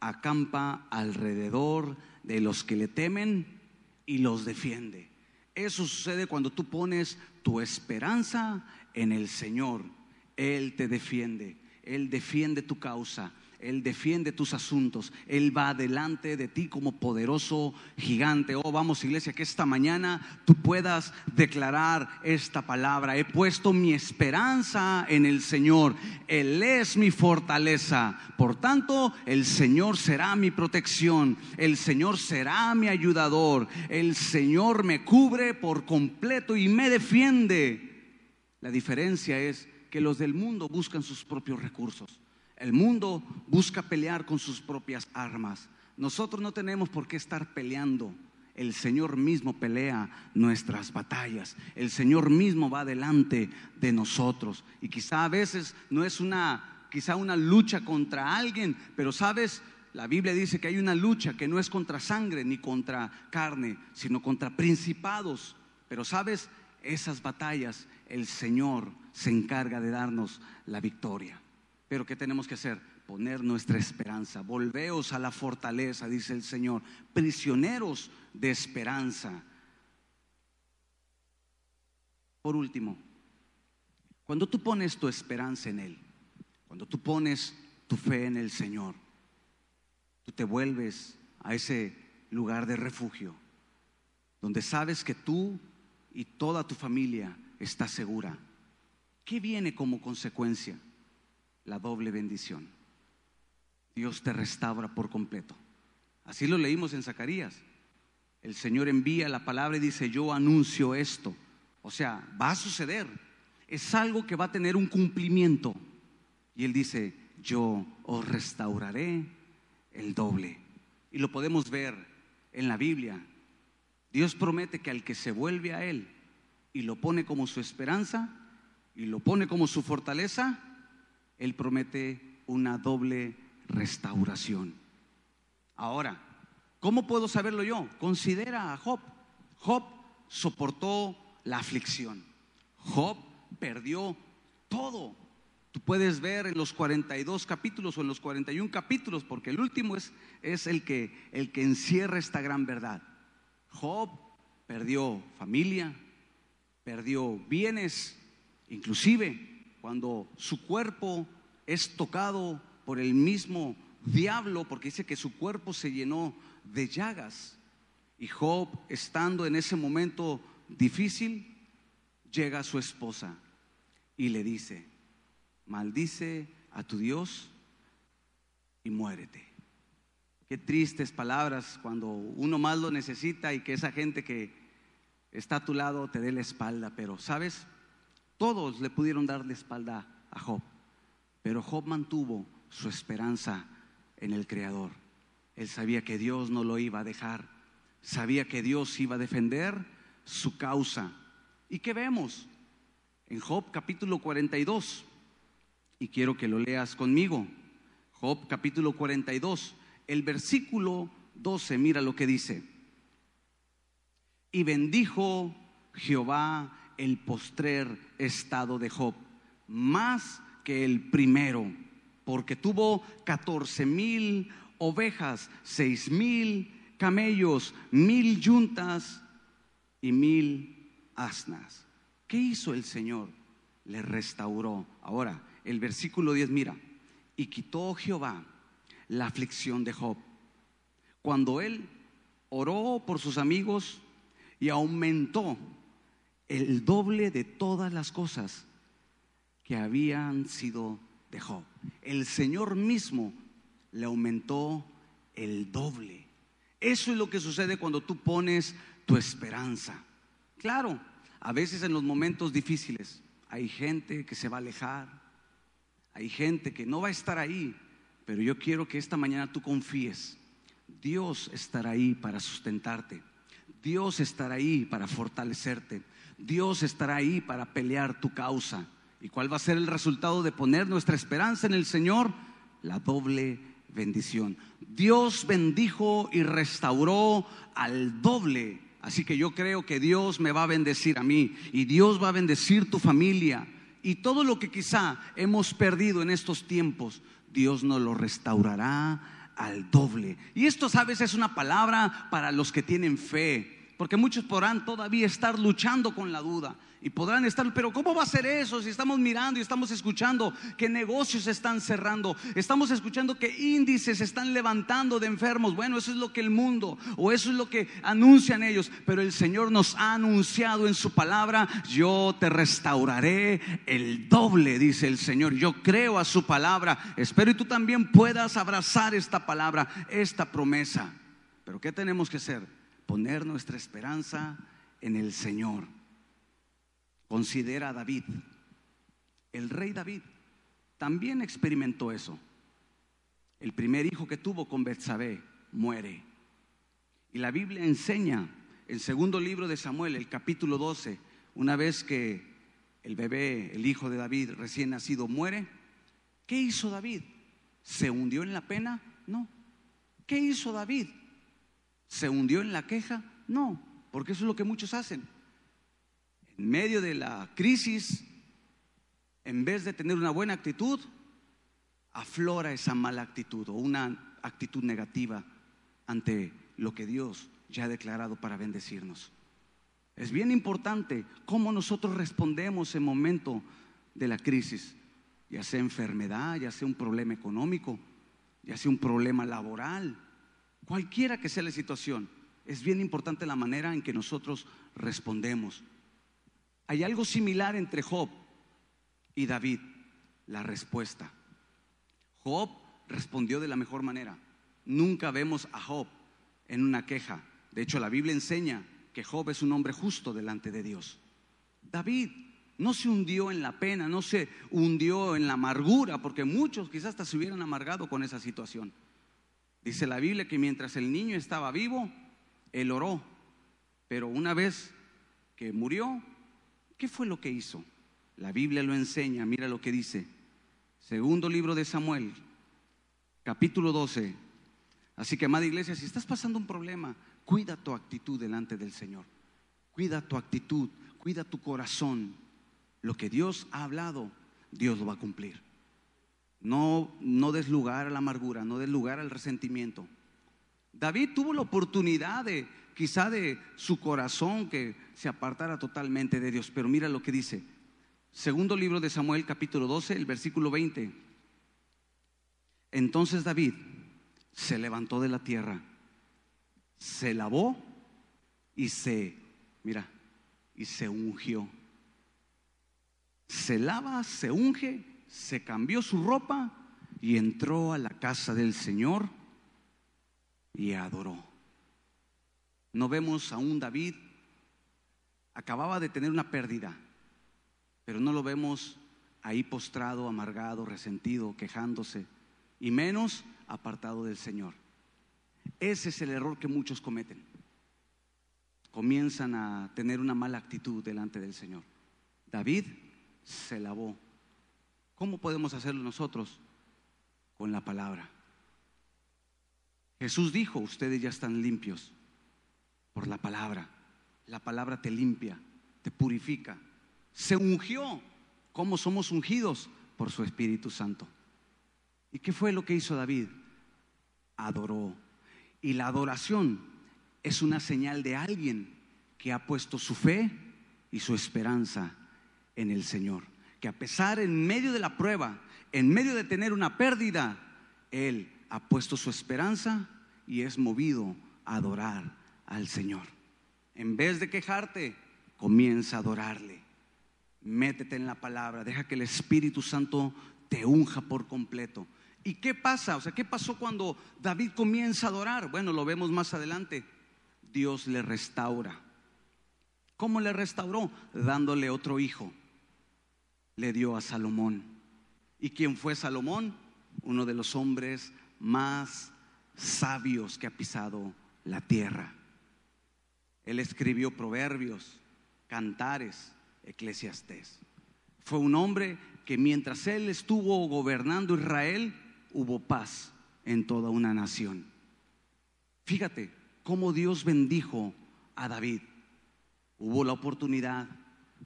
acampa alrededor de los que le temen y los defiende. Eso sucede cuando tú pones tu esperanza en el Señor. Él te defiende, Él defiende tu causa. Él defiende tus asuntos. Él va delante de ti como poderoso gigante. Oh, vamos iglesia, que esta mañana tú puedas declarar esta palabra. He puesto mi esperanza en el Señor. Él es mi fortaleza. Por tanto, el Señor será mi protección. El Señor será mi ayudador. El Señor me cubre por completo y me defiende. La diferencia es que los del mundo buscan sus propios recursos. El mundo busca pelear con sus propias armas. Nosotros no tenemos por qué estar peleando el Señor mismo pelea nuestras batallas. El Señor mismo va delante de nosotros. Y quizá a veces no es una, quizá una lucha contra alguien, pero sabes, la Biblia dice que hay una lucha que no es contra sangre ni contra carne, sino contra principados. Pero sabes, esas batallas el Señor se encarga de darnos la victoria. Pero ¿qué tenemos que hacer? Poner nuestra esperanza. Volveos a la fortaleza, dice el Señor. Prisioneros de esperanza. Por último, cuando tú pones tu esperanza en Él, cuando tú pones tu fe en el Señor, tú te vuelves a ese lugar de refugio, donde sabes que tú y toda tu familia está segura. ¿Qué viene como consecuencia? La doble bendición. Dios te restaura por completo. Así lo leímos en Zacarías. El Señor envía la palabra y dice, yo anuncio esto. O sea, va a suceder. Es algo que va a tener un cumplimiento. Y Él dice, yo os restauraré el doble. Y lo podemos ver en la Biblia. Dios promete que al que se vuelve a Él y lo pone como su esperanza y lo pone como su fortaleza, Él promete una doble restauración. Ahora, ¿cómo puedo saberlo yo? Considera a Job. Job soportó la aflicción. Job perdió todo. Tú puedes ver en los 42 capítulos o en los 41 capítulos, porque el último es, el, que, el que encierra esta gran verdad. Job perdió familia, perdió bienes, inclusive cuando su cuerpo es tocado por el mismo diablo, porque dice que su cuerpo se llenó de llagas. Y Job, estando en ese momento difícil, llega a su esposa y le dice, maldice a tu Dios y muérete. Qué tristes palabras cuando uno más lo necesita y que esa gente que está a tu lado te dé la espalda. Pero, ¿sabes? Todos le pudieron dar la espalda a Job. Pero Job mantuvo su esperanza en el Creador. Él sabía que Dios no lo iba a dejar. Sabía que Dios iba a defender su causa. ¿Y qué vemos? En Job capítulo 42. Y quiero que lo leas conmigo. Job capítulo 42 el versículo 12, mira lo que dice. Y bendijo Jehová el postrer estado de Job, más que el primero, porque tuvo catorce mil ovejas, seis mil camellos, mil yuntas y mil asnas. ¿Qué hizo el Señor? Le restauró. Ahora, el versículo 10, mira, y quitó Jehová la aflicción de Job. Cuando él oró por sus amigos y aumentó el doble de todas las cosas que habían sido de Job. El Señor mismo le aumentó el doble. Eso es lo que sucede cuando tú pones tu esperanza. Claro, a veces en los momentos difíciles hay gente que se va a alejar, hay gente que no va a estar ahí, pero yo quiero que esta mañana tú confíes. Dios estará ahí para sustentarte. Dios estará ahí para fortalecerte. Dios estará ahí para pelear tu causa. ¿Y cuál va a ser el resultado de poner nuestra esperanza en el Señor? La doble bendición. Dios bendijo y restauró al doble. Así que yo creo que Dios me va a bendecir a mí y Dios va a bendecir tu familia y todo lo que quizá hemos perdido en estos tiempos. Dios nos lo restaurará al doble. Y esto, sabes, es una palabra para los que tienen fe, porque muchos podrán todavía estar luchando con la duda. Y podrán estar, pero ¿cómo va a ser eso si estamos mirando y estamos escuchando que negocios están cerrando? Estamos escuchando que índices están levantando de enfermos. Bueno, eso es lo que el mundo o eso es lo que anuncian ellos. Pero el Señor nos ha anunciado en su palabra, yo te restauraré el doble, dice el Señor. Yo creo a su palabra. Espero y tú también puedas abrazar esta palabra, esta promesa. Pero ¿qué tenemos que hacer? Poner nuestra esperanza en el Señor. Considera a David. El rey David también experimentó eso. El primer hijo que tuvo con Betsabé muere. Y la Biblia enseña, el segundo libro de Samuel, el capítulo 12, una vez que el bebé, el hijo de David recién nacido, muere, ¿qué hizo David? ¿Se hundió en la pena? No. ¿Qué hizo David? ¿Se hundió en la queja? No, porque eso es lo que muchos hacen. En medio de la crisis, en vez de tener una buena actitud, aflora esa mala actitud o una actitud negativa ante lo que Dios ya ha declarado para bendecirnos. Es bien importante cómo nosotros respondemos en momento de la crisis, ya sea enfermedad, ya sea un problema económico, ya sea un problema laboral, cualquiera que sea la situación. Es bien importante la manera en que nosotros respondemos. Hay algo similar entre Job y David, la respuesta. Job respondió de la mejor manera. Nunca vemos a Job en una queja. De hecho, la Biblia enseña que Job es un hombre justo delante de Dios. David no se hundió en la pena, no se hundió en la amargura, porque muchos quizás hasta se hubieran amargado con esa situación. Dice la Biblia que mientras el niño estaba vivo, él oró, pero una vez que murió, ¿qué fue lo que hizo? La Biblia lo enseña, mira lo que dice. Segundo libro de Samuel, capítulo 12. Así que, amada iglesia, si estás pasando un problema, Cuida tu actitud delante del Señor. Cuida tu actitud, cuida tu corazón. Lo que Dios ha hablado, Dios lo va a cumplir. No, no des lugar a la amargura, no des lugar al resentimiento. David tuvo la oportunidad de quizá de su corazón que se apartara totalmente de Dios, pero mira lo que dice. Segundo libro de Samuel capítulo 12, el versículo 20. Entonces David se levantó de la tierra se lavó y se, mira, y se ungió. Se lava, se unge, se cambió su ropa y entró a la casa del Señor y adoró. No vemos a un David, acababa de tener una pérdida, pero no lo vemos ahí postrado, amargado, resentido, quejándose, y menos apartado del Señor. Ese es el error que muchos cometen. Comienzan a tener una mala actitud delante del Señor. David se lavó. ¿Cómo podemos hacerlo nosotros? Con la palabra. Jesús dijo, ustedes ya están limpios por la palabra. La palabra te limpia, te purifica. Se ungió. ¿Cómo somos ungidos? Por su Espíritu Santo. ¿Y qué fue lo que hizo David? Adoró y la adoración es una señal de alguien que ha puesto su fe y su esperanza en el Señor. Que a pesar en medio de la prueba, en medio de tener una pérdida, Él ha puesto su esperanza y es movido a adorar al Señor. En vez de quejarte, comienza a adorarle. Métete en la palabra, deja que el Espíritu Santo te unja por completo. ¿Y qué pasa? O sea, ¿qué pasó cuando David comienza a adorar? Bueno, lo vemos más adelante. Dios le restaura. ¿Cómo le restauró? Dándole otro hijo. Le dio a Salomón. ¿Y quién fue Salomón? Uno de los hombres más sabios que ha pisado la tierra. Él escribió proverbios, cantares, eclesiastés. Fue un hombre que mientras él estuvo gobernando Israel, hubo paz en toda una nación. Fíjate cómo Dios bendijo a David. Hubo la oportunidad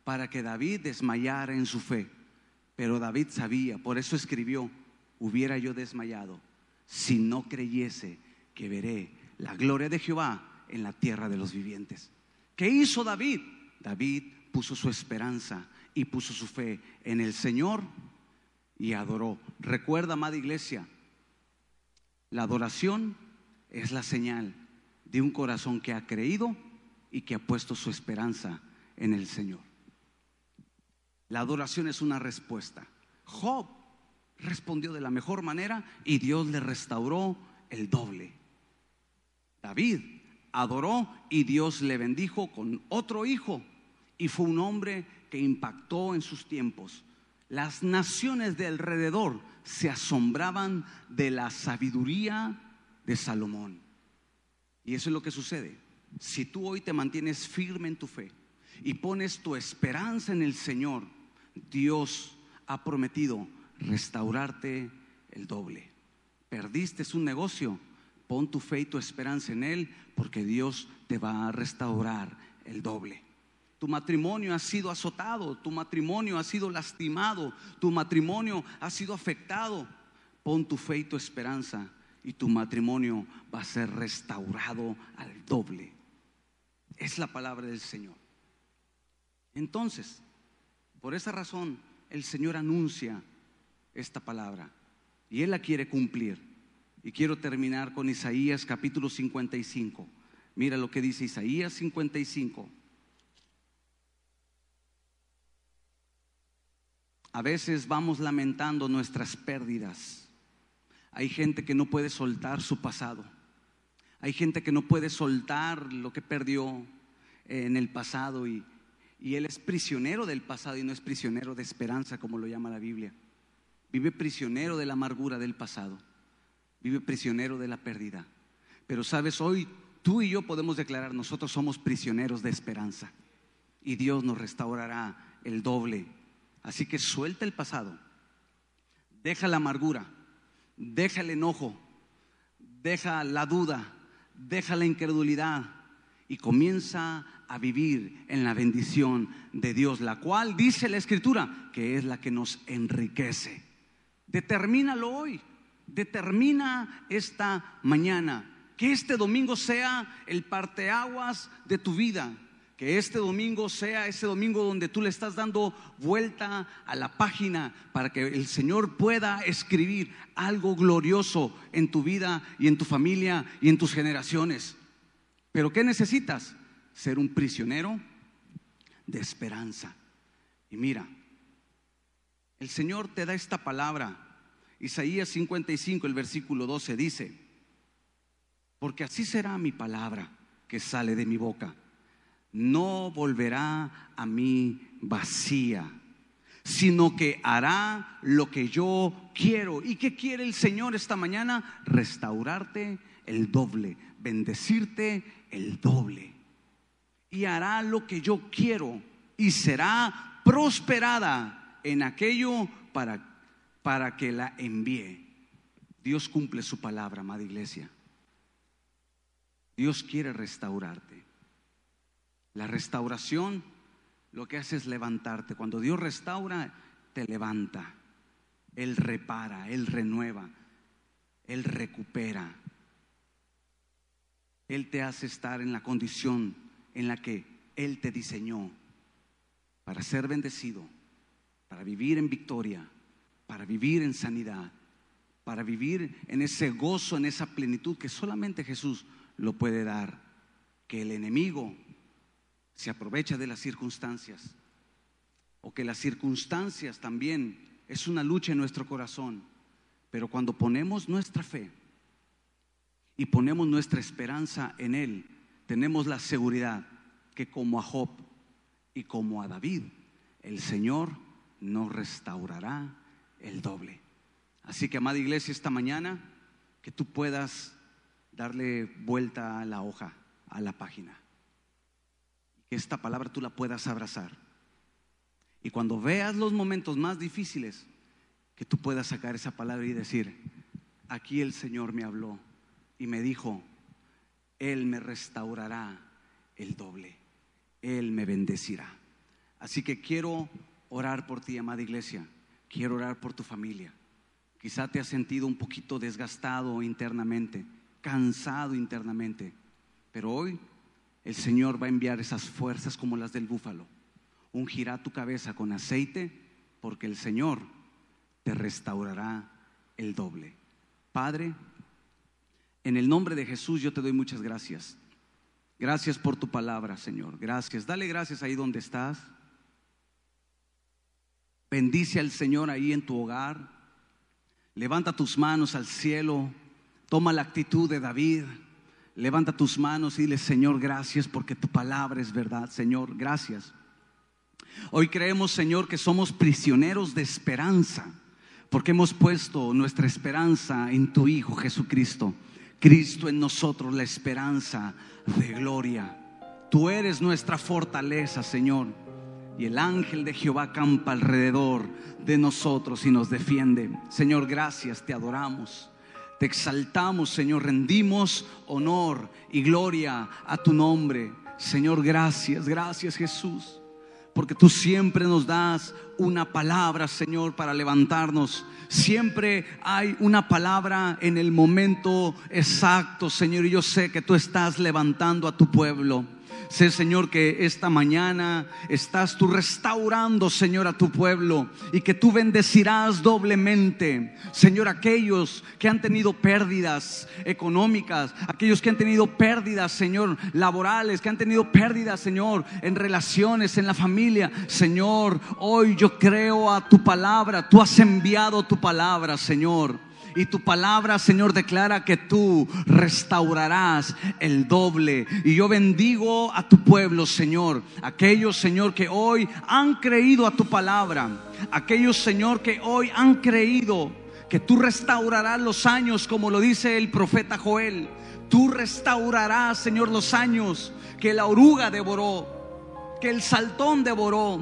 para que David desmayara en su fe, pero David sabía, por eso escribió, hubiera yo desmayado si no creyese que veré la gloria de Jehová en la tierra de los vivientes. ¿Qué hizo David? David puso su esperanza y puso su fe en el Señor y adoró. Recuerda, amada iglesia, la adoración es la señal de un corazón que ha creído y que ha puesto su esperanza en el Señor. La adoración es una respuesta. Job respondió de la mejor manera y Dios le restauró el doble. David adoró y Dios le bendijo con otro hijo y fue un hombre que impactó en sus tiempos las naciones de alrededor se asombraban de la sabiduría de Salomón. Y eso es lo que sucede. Si tú hoy te mantienes firme en tu fe y pones tu esperanza en el Señor, Dios ha prometido restaurarte el doble. Perdiste un negocio, pon tu fe y tu esperanza en Él porque Dios te va a restaurar el doble. Tu matrimonio ha sido azotado, tu matrimonio ha sido lastimado, tu matrimonio ha sido afectado. Pon tu fe y tu esperanza y tu matrimonio va a ser restaurado al doble. Es la palabra del Señor. Entonces, por esa razón, el Señor anuncia esta palabra y Él la quiere cumplir. Y quiero terminar con Isaías capítulo 55. Mira lo que dice Isaías 55. A veces vamos lamentando nuestras pérdidas. Hay gente que no puede soltar su pasado. Hay gente que no puede soltar lo que perdió en el pasado y, y él es prisionero del pasado y no es prisionero de esperanza como lo llama la Biblia. Vive prisionero de la amargura del pasado. Vive prisionero de la pérdida. Pero sabes, hoy tú y yo podemos declarar, nosotros somos prisioneros de esperanza. Y Dios nos restaurará el doble. Así que suelta el pasado. Deja la amargura. Deja el enojo. Deja la duda. Deja la incredulidad. Y comienza a vivir en la bendición de Dios, la cual dice la Escritura que es la que nos enriquece. Determínalo hoy. Determina esta mañana. Que este domingo sea el parteaguas de tu vida. Que este domingo sea ese domingo donde tú le estás dando vuelta a la página para que el Señor pueda escribir algo glorioso en tu vida y en tu familia y en tus generaciones. Pero ¿qué necesitas? Ser un prisionero de esperanza. Y mira, el Señor te da esta palabra Isaías 55, el versículo 12 dice, porque así será mi palabra que sale de mi boca. No volverá a mí vacía, sino que hará lo que yo quiero. ¿Y qué quiere el Señor esta mañana? Restaurarte el doble, bendecirte el doble. Y hará lo que yo quiero y será prosperada en aquello para para que la envíe. Dios cumple su palabra, amada iglesia. Dios quiere restaurarte. La restauración lo que hace es levantarte. Cuando Dios restaura, te levanta. Él repara, Él renueva, Él recupera. Él te hace estar en la condición en la que Él te diseñó para ser bendecido, para vivir en victoria, para vivir en sanidad, para vivir en ese gozo, en esa plenitud que solamente Jesús lo puede dar. Que el enemigo se aprovecha de las circunstancias o que las circunstancias también es una lucha en nuestro corazón. Pero cuando ponemos nuestra fe y ponemos nuestra esperanza en Él, tenemos la seguridad que como a Job y como a David, el Señor nos restaurará el doble. Así que, amada iglesia, esta mañana, que tú puedas darle vuelta a la hoja, a la página. Que esta palabra tú la puedas abrazar. Y cuando veas los momentos más difíciles, que tú puedas sacar esa palabra y decir, aquí el Señor me habló y me dijo, Él me restaurará el doble, Él me bendecirá. Así que quiero orar por ti, amada iglesia. Quiero orar por tu familia. Quizá te has sentido un poquito desgastado internamente, cansado internamente, pero hoy el Señor va a enviar esas fuerzas como las del búfalo. Ungirá tu cabeza con aceite porque el Señor te restaurará el doble. Padre, en el nombre de Jesús yo te doy muchas gracias. Gracias por tu palabra, Señor. Gracias. Dale gracias ahí donde estás. Bendice al Señor ahí en tu hogar. Levanta tus manos al cielo. Toma la actitud de David. Levanta tus manos y dile, Señor, gracias porque tu palabra es verdad. Señor, gracias. Hoy creemos, Señor, que somos prisioneros de esperanza porque hemos puesto nuestra esperanza en tu Hijo Jesucristo Cristo en nosotros, la esperanza de gloria. Tú eres nuestra fortaleza, Señor. Y el ángel de Jehová campa alrededor de nosotros y nos defiende. Señor, gracias, te adoramos. Te exaltamos, Señor, rendimos honor y gloria a tu nombre. Señor, gracias, gracias Jesús, porque tú siempre nos das una palabra, Señor, para levantarnos. Siempre hay una palabra en el momento exacto, Señor, y yo sé que tú estás levantando a tu pueblo. Sé, Señor, que esta mañana estás tú restaurando, Señor, a tu pueblo y que tú bendecirás doblemente, Señor, aquellos que han tenido pérdidas económicas, aquellos que han tenido pérdidas, Señor, laborales, que han tenido pérdidas, Señor, en relaciones, en la familia. Señor, hoy yo creo a tu palabra, tú has enviado tu palabra, Señor. Y tu palabra, Señor, declara que tú restaurarás el doble. Y yo bendigo a tu pueblo, Señor. Aquellos, Señor, que hoy han creído a tu palabra. Aquellos, Señor, que hoy han creído que tú restaurarás los años, como lo dice el profeta Joel. Tú restaurarás, Señor, los años que la oruga devoró, que el saltón devoró.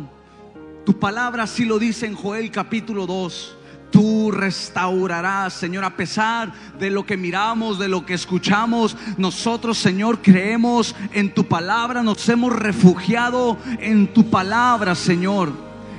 Tu palabra sí lo dice en Joel capítulo 2 tú restaurarás, Señor, a pesar de lo que miramos, de lo que escuchamos. Nosotros, Señor, creemos en tu palabra, nos hemos refugiado en tu palabra, Señor.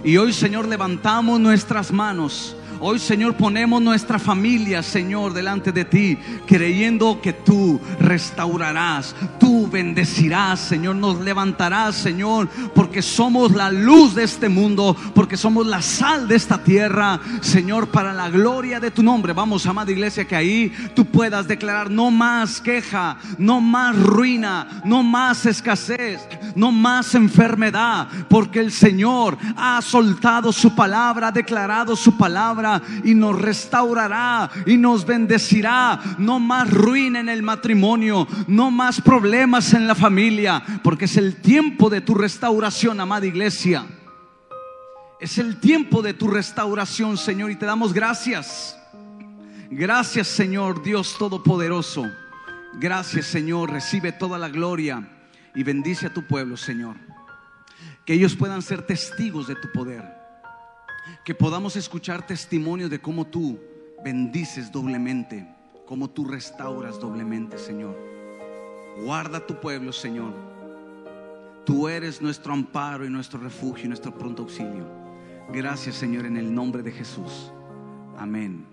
Y hoy, Señor, levantamos nuestras manos Hoy, Señor, ponemos nuestra familia, Señor, delante de ti, creyendo que tú restaurarás, tú bendecirás, Señor, nos levantarás, Señor, porque somos la luz de este mundo, porque somos la sal de esta tierra, Señor, para la gloria de tu nombre. Vamos, amada iglesia, que ahí tú puedas declarar no más queja, no más ruina, no más escasez, no más enfermedad, porque el Señor ha soltado su palabra, ha declarado su palabra y nos restaurará y nos bendecirá. No más ruina en el matrimonio, no más problemas en la familia, porque es el tiempo de tu restauración, amada iglesia. Es el tiempo de tu restauración, Señor, y te damos gracias. Gracias, Señor, Dios Todopoderoso. Gracias, Señor. Recibe toda la gloria y bendice a tu pueblo, Señor. Que ellos puedan ser testigos de tu poder que podamos escuchar testimonio de cómo tú bendices doblemente, cómo tú restauras doblemente, Señor. Guarda tu pueblo, Señor. Tú eres nuestro amparo y nuestro refugio y nuestro pronto auxilio. Gracias, Señor, en el nombre de Jesús. Amén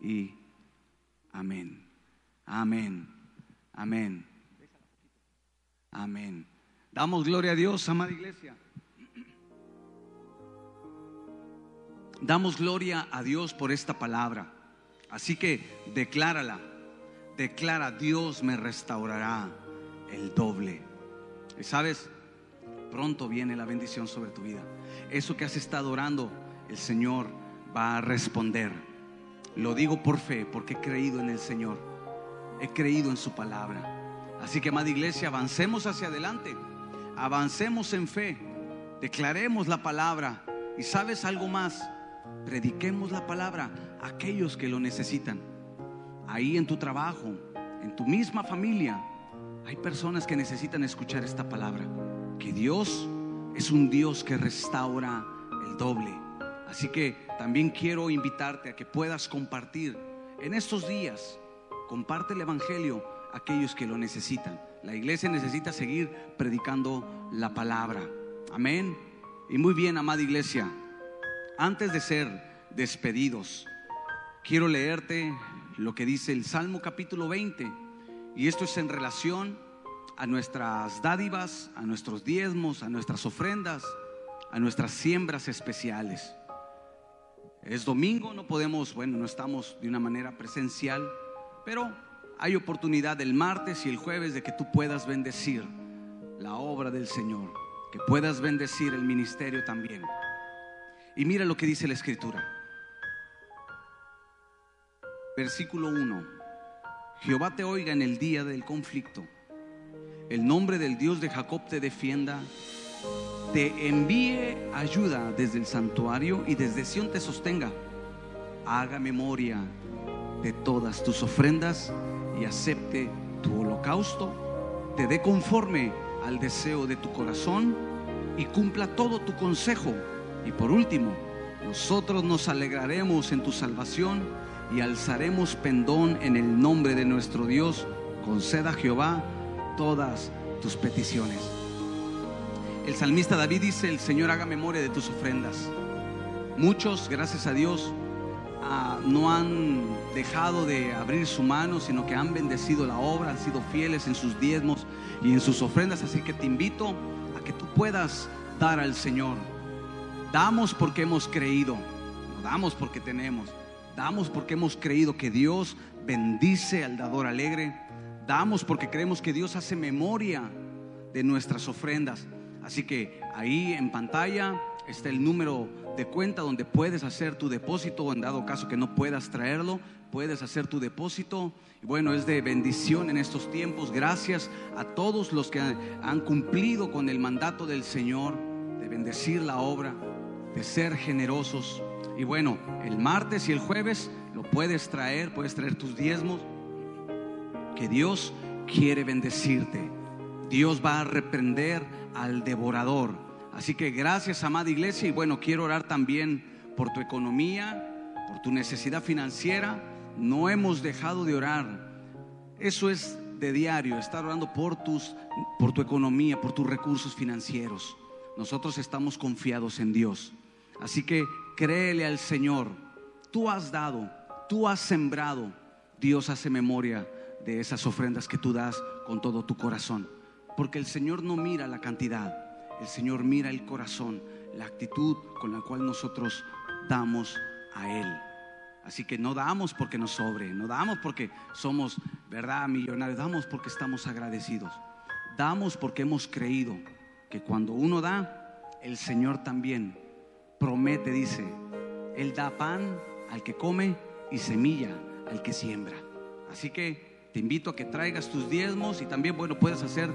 y amén. Amén. Amén. Amén. Damos gloria a Dios, amada iglesia. Damos gloria a Dios por esta palabra. Así que declárala. Declara, Dios me restaurará el doble. Y sabes, pronto viene la bendición sobre tu vida. Eso que has estado orando, el Señor va a responder. Lo digo por fe, porque he creído en el Señor. He creído en su palabra. Así que, amada iglesia, avancemos hacia adelante. Avancemos en fe. Declaremos la palabra. Y sabes algo más prediquemos la palabra a aquellos que lo necesitan. Ahí en tu trabajo, en tu misma familia, hay personas que necesitan escuchar esta palabra. Que Dios es un Dios que restaura el doble. Así que también quiero invitarte a que puedas compartir en estos días. Comparte el Evangelio a aquellos que lo necesitan. La iglesia necesita seguir predicando la palabra. Amén. Y muy bien, amada iglesia antes de ser despedidos, quiero leerte lo que dice el Salmo capítulo 20. Y esto es en relación a nuestras dádivas, a nuestros diezmos, a nuestras ofrendas, a nuestras siembras especiales. Es domingo, no podemos, bueno, no estamos de una manera presencial, pero hay oportunidad el martes y el jueves de que tú puedas bendecir la obra del Señor, que puedas bendecir el ministerio también. Y mira lo que dice la escritura. Versículo 1. Jehová te oiga en el día del conflicto. El nombre del Dios de Jacob te defienda. Te envíe ayuda desde el santuario y desde Sión te sostenga. Haga memoria de todas tus ofrendas y acepte tu holocausto, te dé conforme al deseo de tu corazón y cumpla todo tu consejo. Y por último, nosotros nos alegraremos en tu salvación y alzaremos pendón en el nombre de nuestro Dios. Conceda a Jehová todas tus peticiones. El salmista David dice, el Señor haga memoria de tus ofrendas. Muchos, gracias a Dios, ah, no han dejado de abrir su mano, sino que han bendecido la obra, han sido fieles en sus diezmos y en sus ofrendas. Así que te invito a que tú puedas dar al Señor. Damos porque hemos creído, no damos porque tenemos, damos porque hemos creído que Dios bendice al dador alegre, damos porque creemos que Dios hace memoria de nuestras ofrendas. Así que ahí en pantalla está el número de cuenta donde puedes hacer tu depósito o en dado caso que no puedas traerlo, puedes hacer tu depósito. Y bueno, es de bendición en estos tiempos. Gracias a todos los que han cumplido con el mandato del Señor de bendecir la obra, de ser generosos. Y bueno, el martes y el jueves lo puedes traer, puedes traer tus diezmos, que Dios quiere bendecirte. Dios va a reprender al devorador. Así que gracias, amada iglesia, y bueno, quiero orar también por tu economía, por tu necesidad financiera. No hemos dejado de orar. Eso es de diario, estar orando por tus por tu economía, por tus recursos financieros. Nosotros estamos confiados en Dios. Así que créele al Señor. Tú has dado, tú has sembrado. Dios hace memoria de esas ofrendas que tú das con todo tu corazón. Porque el Señor no mira la cantidad, el Señor mira el corazón, la actitud con la cual nosotros damos a Él. Así que no damos porque nos sobre, no damos porque somos, ¿verdad?, millonarios, damos porque estamos agradecidos. Damos porque hemos creído que cuando uno da, el Señor también promete, dice, Él da pan al que come y semilla al que siembra. Así que te invito a que traigas tus diezmos y también, bueno, puedes hacer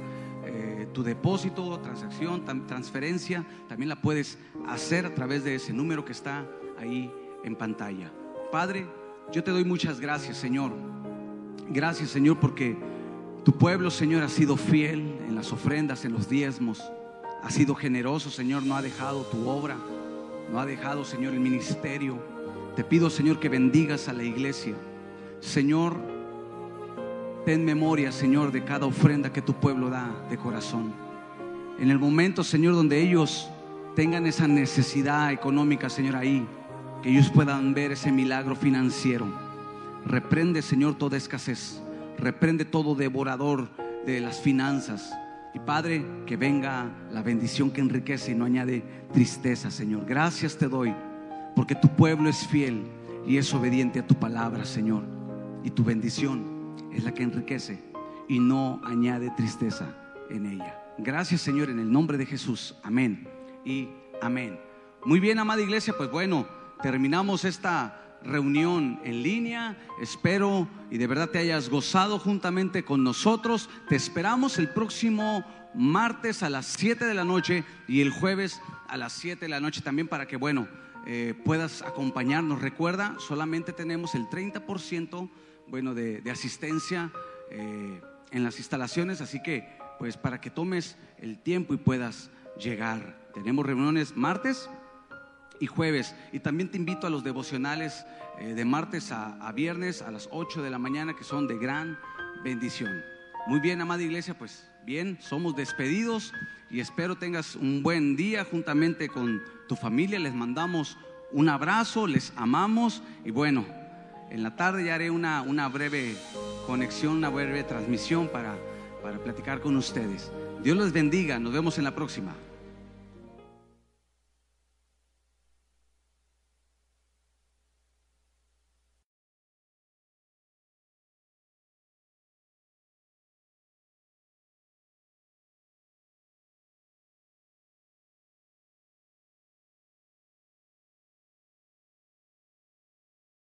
eh, tu depósito, transacción, transferencia, también la puedes hacer a través de ese número que está ahí en pantalla. Padre, yo te doy muchas gracias, Señor. Gracias, Señor, porque tu pueblo, Señor, ha sido fiel en las ofrendas, en los diezmos ha sido generoso, Señor, no ha dejado tu obra, no ha dejado, Señor, el ministerio. Te pido, Señor, que bendigas a la iglesia. Señor, ten memoria, Señor, de cada ofrenda que tu pueblo da de corazón. En el momento, Señor, donde ellos tengan esa necesidad económica, Señor, ahí, que ellos puedan ver ese milagro financiero. Reprende, Señor, toda escasez. Reprende todo devorador de las finanzas. Y Padre, que venga la bendición que enriquece y no añade tristeza, Señor. Gracias te doy, porque tu pueblo es fiel y es obediente a tu palabra, Señor. Y tu bendición es la que enriquece y no añade tristeza en ella. Gracias, Señor, en el nombre de Jesús. Amén y amén. Muy bien, amada iglesia, pues bueno, terminamos esta reunión en línea. Espero y de verdad te hayas gozado juntamente con nosotros. Te esperamos el próximo martes a las 7 de la noche y el jueves a las 7 de la noche también para que, bueno, eh, puedas acompañarnos. Recuerda, solamente tenemos el 30% bueno, de, asistencia eh, en las instalaciones, así que pues para que tomes el tiempo y puedas llegar. Tenemos reuniones martes, y jueves. Y también te invito a los devocionales eh, de martes a, viernes a las 8 de la mañana que son de gran bendición. Muy bien, amada iglesia, pues bien, somos despedidos y espero tengas un buen día juntamente con tu familia. Les mandamos un abrazo, les amamos y bueno, en la tarde ya haré una, una breve conexión, una breve transmisión para, para platicar con ustedes. Dios les bendiga, nos vemos en la próxima.